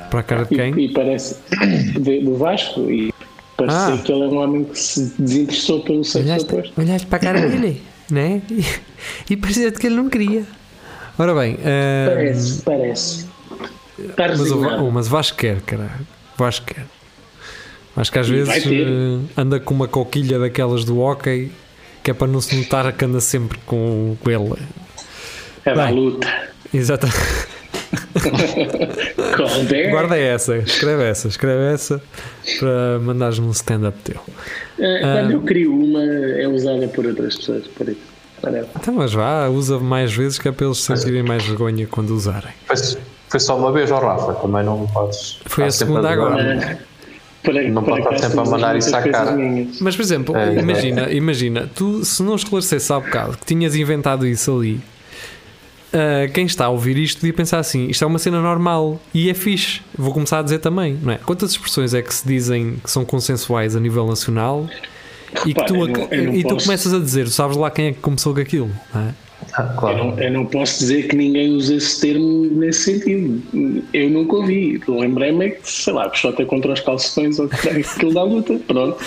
A: Para a cara de
D: E,
A: quem?
D: e parece de- do Vasco e parece
A: Ah.
D: que ele é um homem que se desinteressou pelo sexo
A: Olhaste,
D: oposto.
A: olhaste para a cara dele, né? E, e parecia-te que ele não queria. Ora bem, ah,
D: Parece, parece. Está
A: mas, o, mas Vasco quer, caralho. Vasco quer. Acho que às
D: E
A: vezes eh, anda com uma coquilha daquelas do hockey que é para não se notar que anda sempre com, com ele.
D: É da luta. Calder.
A: Guarda essa, escreve essa, escreve essa para mandares num stand-up teu.
D: Eh, Quando eu crio uma, é usada por outras pessoas. Por isso.
A: Então, mas vá, usa mais vezes que é para eles sentirem mais vergonha quando usarem.
C: Foi, foi só uma vez, ó Rafa, também não podes.
A: Foi a segunda agora.
D: Para-
C: Não
D: para
C: pode estar sempre a mandar isso à cara.
D: minhas.
A: Mas, por exemplo,
C: É,
A: imagina, imagina, tu se não esclarecesse há bocado que tinhas inventado isso ali, ah, quem está a ouvir isto podia pensar assim: isto é uma cena normal e é fixe. Vou começar a dizer também, não é? Quantas expressões é que se dizem que são consensuais a nível nacional e que tu,
D: eu não- eu não
A: e tu
D: posso-
A: começas a dizer, sabes lá quem é que começou com aquilo, não é?
C: Ah,
D: Eu
C: claro.
D: não, eu não posso dizer que ninguém usa esse termo nesse sentido. Eu nunca ouvi. Lembrei-me é que, sei lá, puxota contra os calções ou que aquilo da luta. Pronto.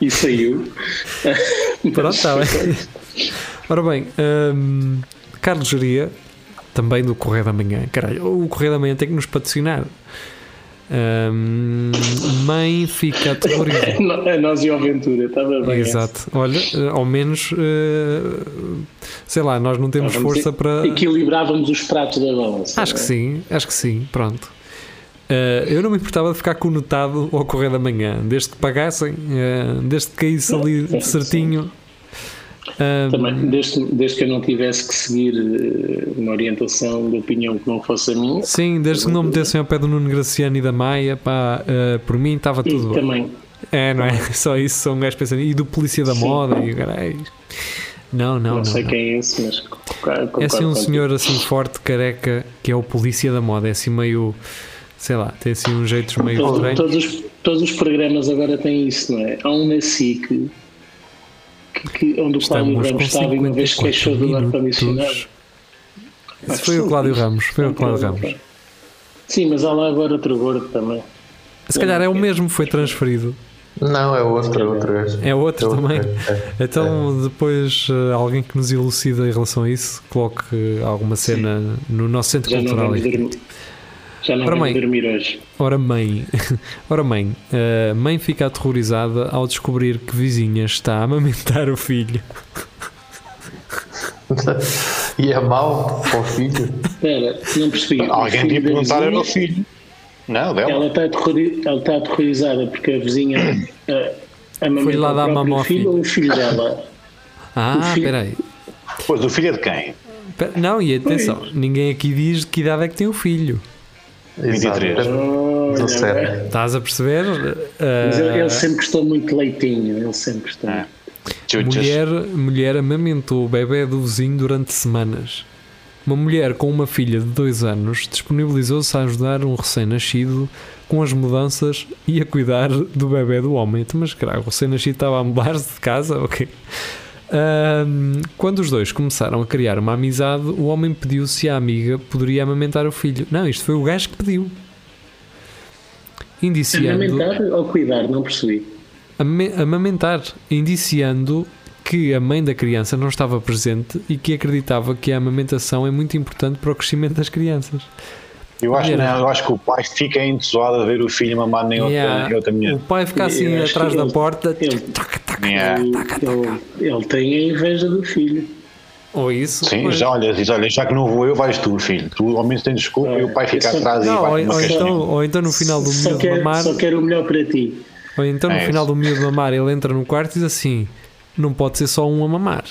D: E saiu.
A: Pronto, está bem. Ora bem, hum, Carlos Geria, também do Correio da Manhã. Caralho, o Correio da Manhã tem que nos patrocinar. Hum, mãe fica aterrorizada.
D: A nós e a aventura. Estava bem.
A: Exato. Olha, eh, ao menos, eh, sei lá, nós não temos força para.
D: Equilibrávamos os pratos da balança.
A: Acho que
D: é?
A: sim, acho que sim, pronto. Eh, eu não me importava de ficar conotado ao Correio da Manhã, desde que pagassem, eh, desde que caísse ali
D: Sim,
A: certinho.
D: Também, desde, desde que eu não tivesse que seguir eh, uma orientação de opinião que não fosse a minha,
A: Sim, desde que não metessem ao pé do Nuno Graciano e da Maia, pá, eh, por mim estava
D: e
A: tudo bem.
D: também
A: É, não é? Só isso, são um gajo pensando. E do Polícia da
D: Sim.
A: Moda e o caralho. Não, não,
D: não,
A: não.
D: sei
A: não.
D: quem é esse, mas
A: É assim um senhor assim forte, careca, que é o Polícia da Moda. É assim meio. Sei lá, tem assim uns jeitos meio
D: Todos,
A: estranhos.
D: todos, os, todos os programas agora têm isso, não é? Há um na SIC que, que, onde o Cláudio
A: Estamos
D: Ramos estava e uma vez
A: 54
D: queixou do ar-condicionado.
A: Esse foi o Cláudio Ramos. Foi o Cláudio Ramos.
D: Sim, mas há lá agora outro gordo também.
A: Se calhar é o mesmo, foi transferido.
C: Não, é outro, é outro.
A: É outro
C: É outro
A: também.
C: é.
A: Então, depois, eh, alguém que nos elucida em relação a isso, coloque alguma cena no nosso centro
D: Já não
A: cultural.
D: Já não
A: Ora, mãe.
D: dormir hoje.
A: Ora, mãe, ora, mãe, a mãe fica aterrorizada ao descobrir que vizinha está a amamentar o filho.
C: E é mau para o filho.
D: Espera, não percebi. O
B: Alguém tinha perguntar era o
D: vizinha,
B: filho. Não, dela.
D: Ela está, aterrori- ela está aterrorizada porque a vizinha amamenta
A: Foi lá
D: o
A: dar
D: próprio
A: mamão ao
D: filho
A: filho.
D: ou o filho dela.
A: Ah,
D: O
A: espera aí.
B: Pois, o filho é de quem?
A: Não, e atenção, ninguém aqui diz de que idade é que tem o filho.
C: Exato.
B: 23.
D: Olha,
C: 17.
A: Estás a perceber?
D: Mas ele,
A: Ah,
D: ele sempre gostou muito de leitinho, ele sempre gostou.
B: Ah.
A: Mulher, mulher amamentou o bebê do vizinho durante semanas. Uma mulher com uma filha de dois anos disponibilizou-se a ajudar um recém-nascido com as mudanças e a cuidar do bebê do homem. Então, Mas, caralho, o recém-nascido estava a mudar-se de casa? Ok. Quando os dois começaram a criar uma amizade, o homem pediu se a amiga poderia amamentar o filho. Não, isto foi o gajo que pediu. Indiciando,
D: Amamentar ou cuidar? Não percebi.
A: Ame- amamentar, indiciando que a mãe da criança não estava presente e que acreditava que a amamentação é muito importante para o crescimento das crianças.
B: Eu acho, não, eu acho que o pai fica entusiasmado a ver o filho mamar nem outra,
A: Yeah.
B: nem outra mulher.
A: O pai fica assim
D: Eu
A: atrás da
D: ele-
A: porta,
D: ele-
A: taca, taca,
B: Yeah.
D: Ele, ele tem a inveja do filho.
A: ou isso.
B: Sim,
A: pois.
B: já olha, diz, olha, já que não vou eu, vais tu, filho. Tu ao menos tens desculpa e o pai fica
D: é-
B: atrás e
A: Não, ou,
B: vai uma
A: ou então, ou então no final do
D: só
A: miúdo
D: quero,
A: mamar,
D: só quero o melhor para ti.
A: ou então no
B: É
A: final
B: isso.
A: do miúdo mamar, ele entra no quarto e diz assim: não pode ser só um a mamar.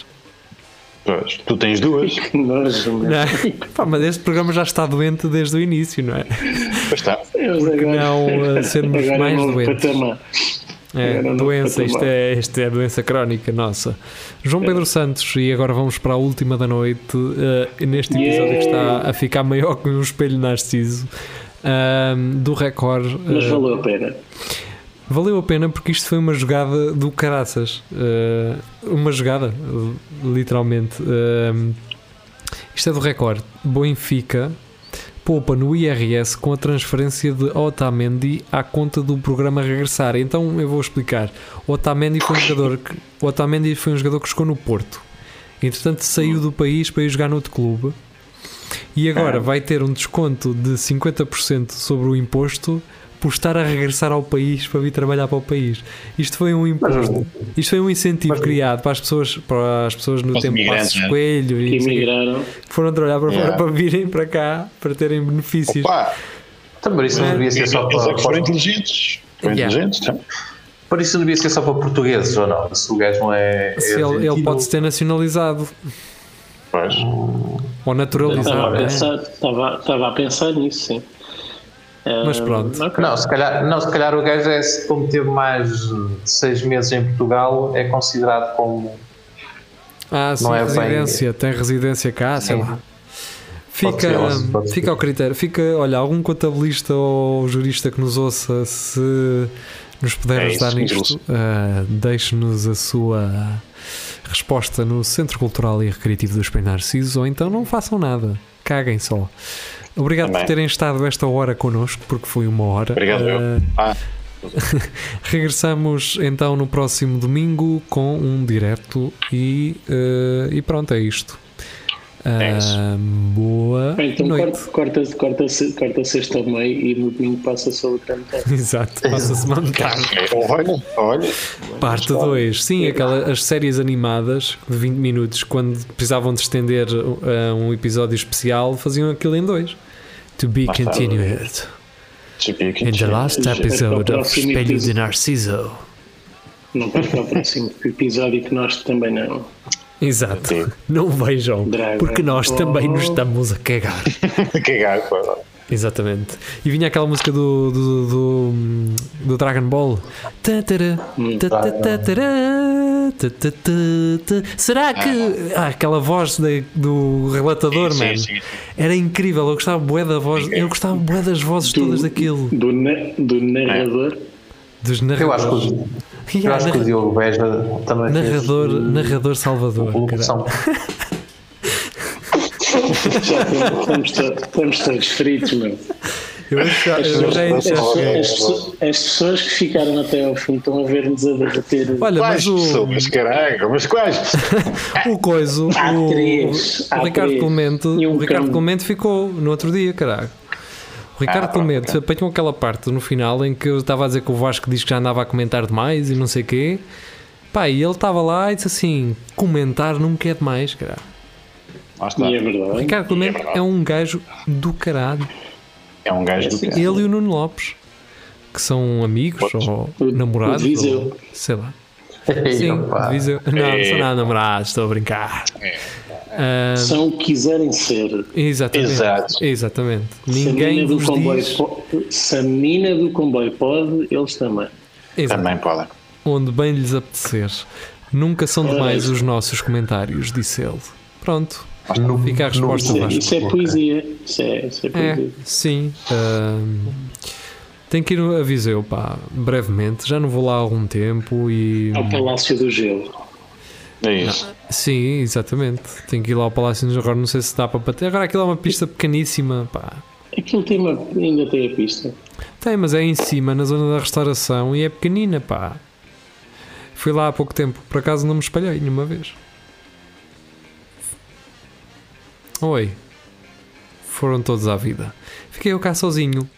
B: Pois, tu tens duas,
D: Que nojo, meu.
A: Não é? Pá, mas este programa já está doente desde o início, não é?
B: pois está.
D: Agora,
A: não, uh, sermos
D: agora
A: mais
D: é um novo
A: doentes?
D: patamar.
A: É,
D: Agora
A: doença, isto é, isto é doença crónica nossa. João Pedro Santos, e agora vamos para a última da noite, eh, neste episódio que está a ficar maior que um espelho narciso, ahm, do Record.
D: Mas valeu a pena.
A: Valeu a pena porque isto foi uma jogada do caraças. eh, uma jogada, literalmente. Ahm, isto é do Record. Benfica poupa no IRS com a transferência de Otamendi à conta do programa Regressar. Então eu vou explicar. O Otamendi foi um jogador que, Otamendi foi um jogador que chegou no Porto. Entretanto saiu do país para ir jogar noutro clube. E agora vai ter um desconto de 50% sobre o imposto por estar a regressar ao país para vir trabalhar para o país. Isto foi um imposto, isto foi um incentivo criado para as pessoas, para as pessoas no tempo
B: imigrantes,
A: Passos
B: né?
A: Coelho
D: Que
A: e
D: emigraram.
A: que foram trabalhar para fora
B: Yeah.
A: para virem para cá para terem benefícios.
B: Opa,
C: Também isso não devia ser só
B: eles é
C: para,
B: que foram inteligentes. Foram
A: Yeah.
B: inteligentes, então.
C: para isso não devia ser só para portugueses ou não? Se o gajo não é. é
A: Se ele, ele pode se ter nacionalizado
B: Pois.
A: ou
D: Estava
A: naturalizado.
D: a,
A: né?
D: pensar, estava, estava a pensar nisso, sim.
A: Mas pronto.
D: ok.
C: Não, se calhar, não, se calhar o gajo é, se como teve mais de seis meses em Portugal, é considerado como.
A: Ah, sim,
C: Não é bem-
A: residência, tem residência cá, sei
C: Sim.
A: lá.
C: Pode ser,
A: Fica,
C: pode ser.
A: fica ao critério. Fica, olha, algum contabilista ou jurista que nos ouça, se nos puder
B: É isso,
A: ajudar nisto, ah, deixe-nos a sua resposta no Centro Cultural e Recreativo do Espelho Narciso, ou então não façam nada, caguem só. Obrigado
B: Também.
A: por terem estado esta hora connosco, porque foi uma hora.
B: Obrigado, eu.
A: Ah,
B: Ah,
A: Regressamos então no próximo domingo com um direto e, eh, e pronto, é isto.
B: É.
A: Ah, boa
D: Bem, Então
A: noite.
D: corta, corta, corta, sexta ao meio e no domingo passa só o cantar.
A: Exato, passa-se uma metade.
B: olha, olha.
A: Parte 2, sim, aquela, as séries animadas de 20 minutos, quando precisavam de estender uh, um episódio especial, faziam aquilo em dois. To be
B: está.
A: continued.
B: Tipo, aqui,
A: In the last episode of Espelho de
D: episódio.
A: Narciso.
D: Não perca o próximo episódio que nós também não.
A: Exato.
B: Sim.
A: Não vejam,
D: Dragon
A: porque nós também nos
D: Ball.
A: estamos a cagar.
B: Cagar, pá.
A: Exatamente. E vinha aquela música do, do, do, do Dragon Ball. Será que. Ah, aquela voz da- do relatador,
B: Sim,
A: mano.
B: sim, sim.
A: Era incrível. Eu gostava bué da voz. Eu gostava bué das vozes todas daquilo.
D: Do, do narrador.
A: Dos
C: Eu acho
A: narradores.
C: que, eu acho que o Diogo Beja também fez,
A: narrador,
C: eh,
A: narrador Salvador.
D: Já estamos todos fritos, meu.
A: Eu já, eu já,
D: As,
A: já-
D: pessoas- as pessoas que ficaram até ao fim estão a ver-nos a derreter.
A: Olha,
B: Quais
A: mas o,
B: pessoas, caralho, mas quais?
A: o coiso,
D: Há
A: o,
D: três,
A: o Ricardo
D: três.
A: Clemente,
D: E um
A: o Ricardo
D: cão.
A: Clemente ficou no outro dia, caralho. O Ricardo
B: Ah, pronto,
A: Clemente apanhou aquela parte no final em que eu estava a dizer que o Vasco diz que já andava a comentar demais e não sei o quê. Pá, e ele estava lá e disse assim: comentar nunca é demais, caralho.
B: Lá está.
D: E é verdade.
A: Ricardo Clemente é um gajo do caralho.
B: É um gajo do
D: Sim.
B: que.
A: Ele e o Nuno Lopes, que são amigos
B: Pois.
A: ou namorados, ou, sei lá. Sim, Viseu. Não, não são
B: É.
A: nada namorados, estou a brincar. Ah,
D: São o que quiserem ser.
A: exatamente.
B: Exato.
A: Exatamente.
D: Se a
A: Ninguém
D: do
A: vos
D: comboio
A: diz
D: po- se a mina do comboio pode, eles também.
A: Exato.
B: Também podem.
A: onde bem lhes apetecer. Nunca são demais os nossos comentários, disse ele. Pronto,
C: No-
A: Fica a resposta,
C: no-
A: Vasco.
D: Isso é poesia. Isso é, isso é
A: é,
D: poesia.
A: sim. ahm, tenho que ir a Viseu, pá, brevemente. Já não vou lá há algum tempo e.
D: Ao Palácio do Gelo.
B: É isso.
A: Sim, exatamente. Tenho que ir lá ao Palácio de Agora não sei se dá para bater. Agora aquilo é uma pista pequeníssima, pá.
D: Aquilo tem uma, ainda tem a pista.
A: Tem, mas é em cima, na zona da restauração e é pequenina, pá. Fui lá há pouco tempo, por acaso não me espalhei nenhuma vez. Oi. Foram todos à vida. Fiquei eu cá sozinho.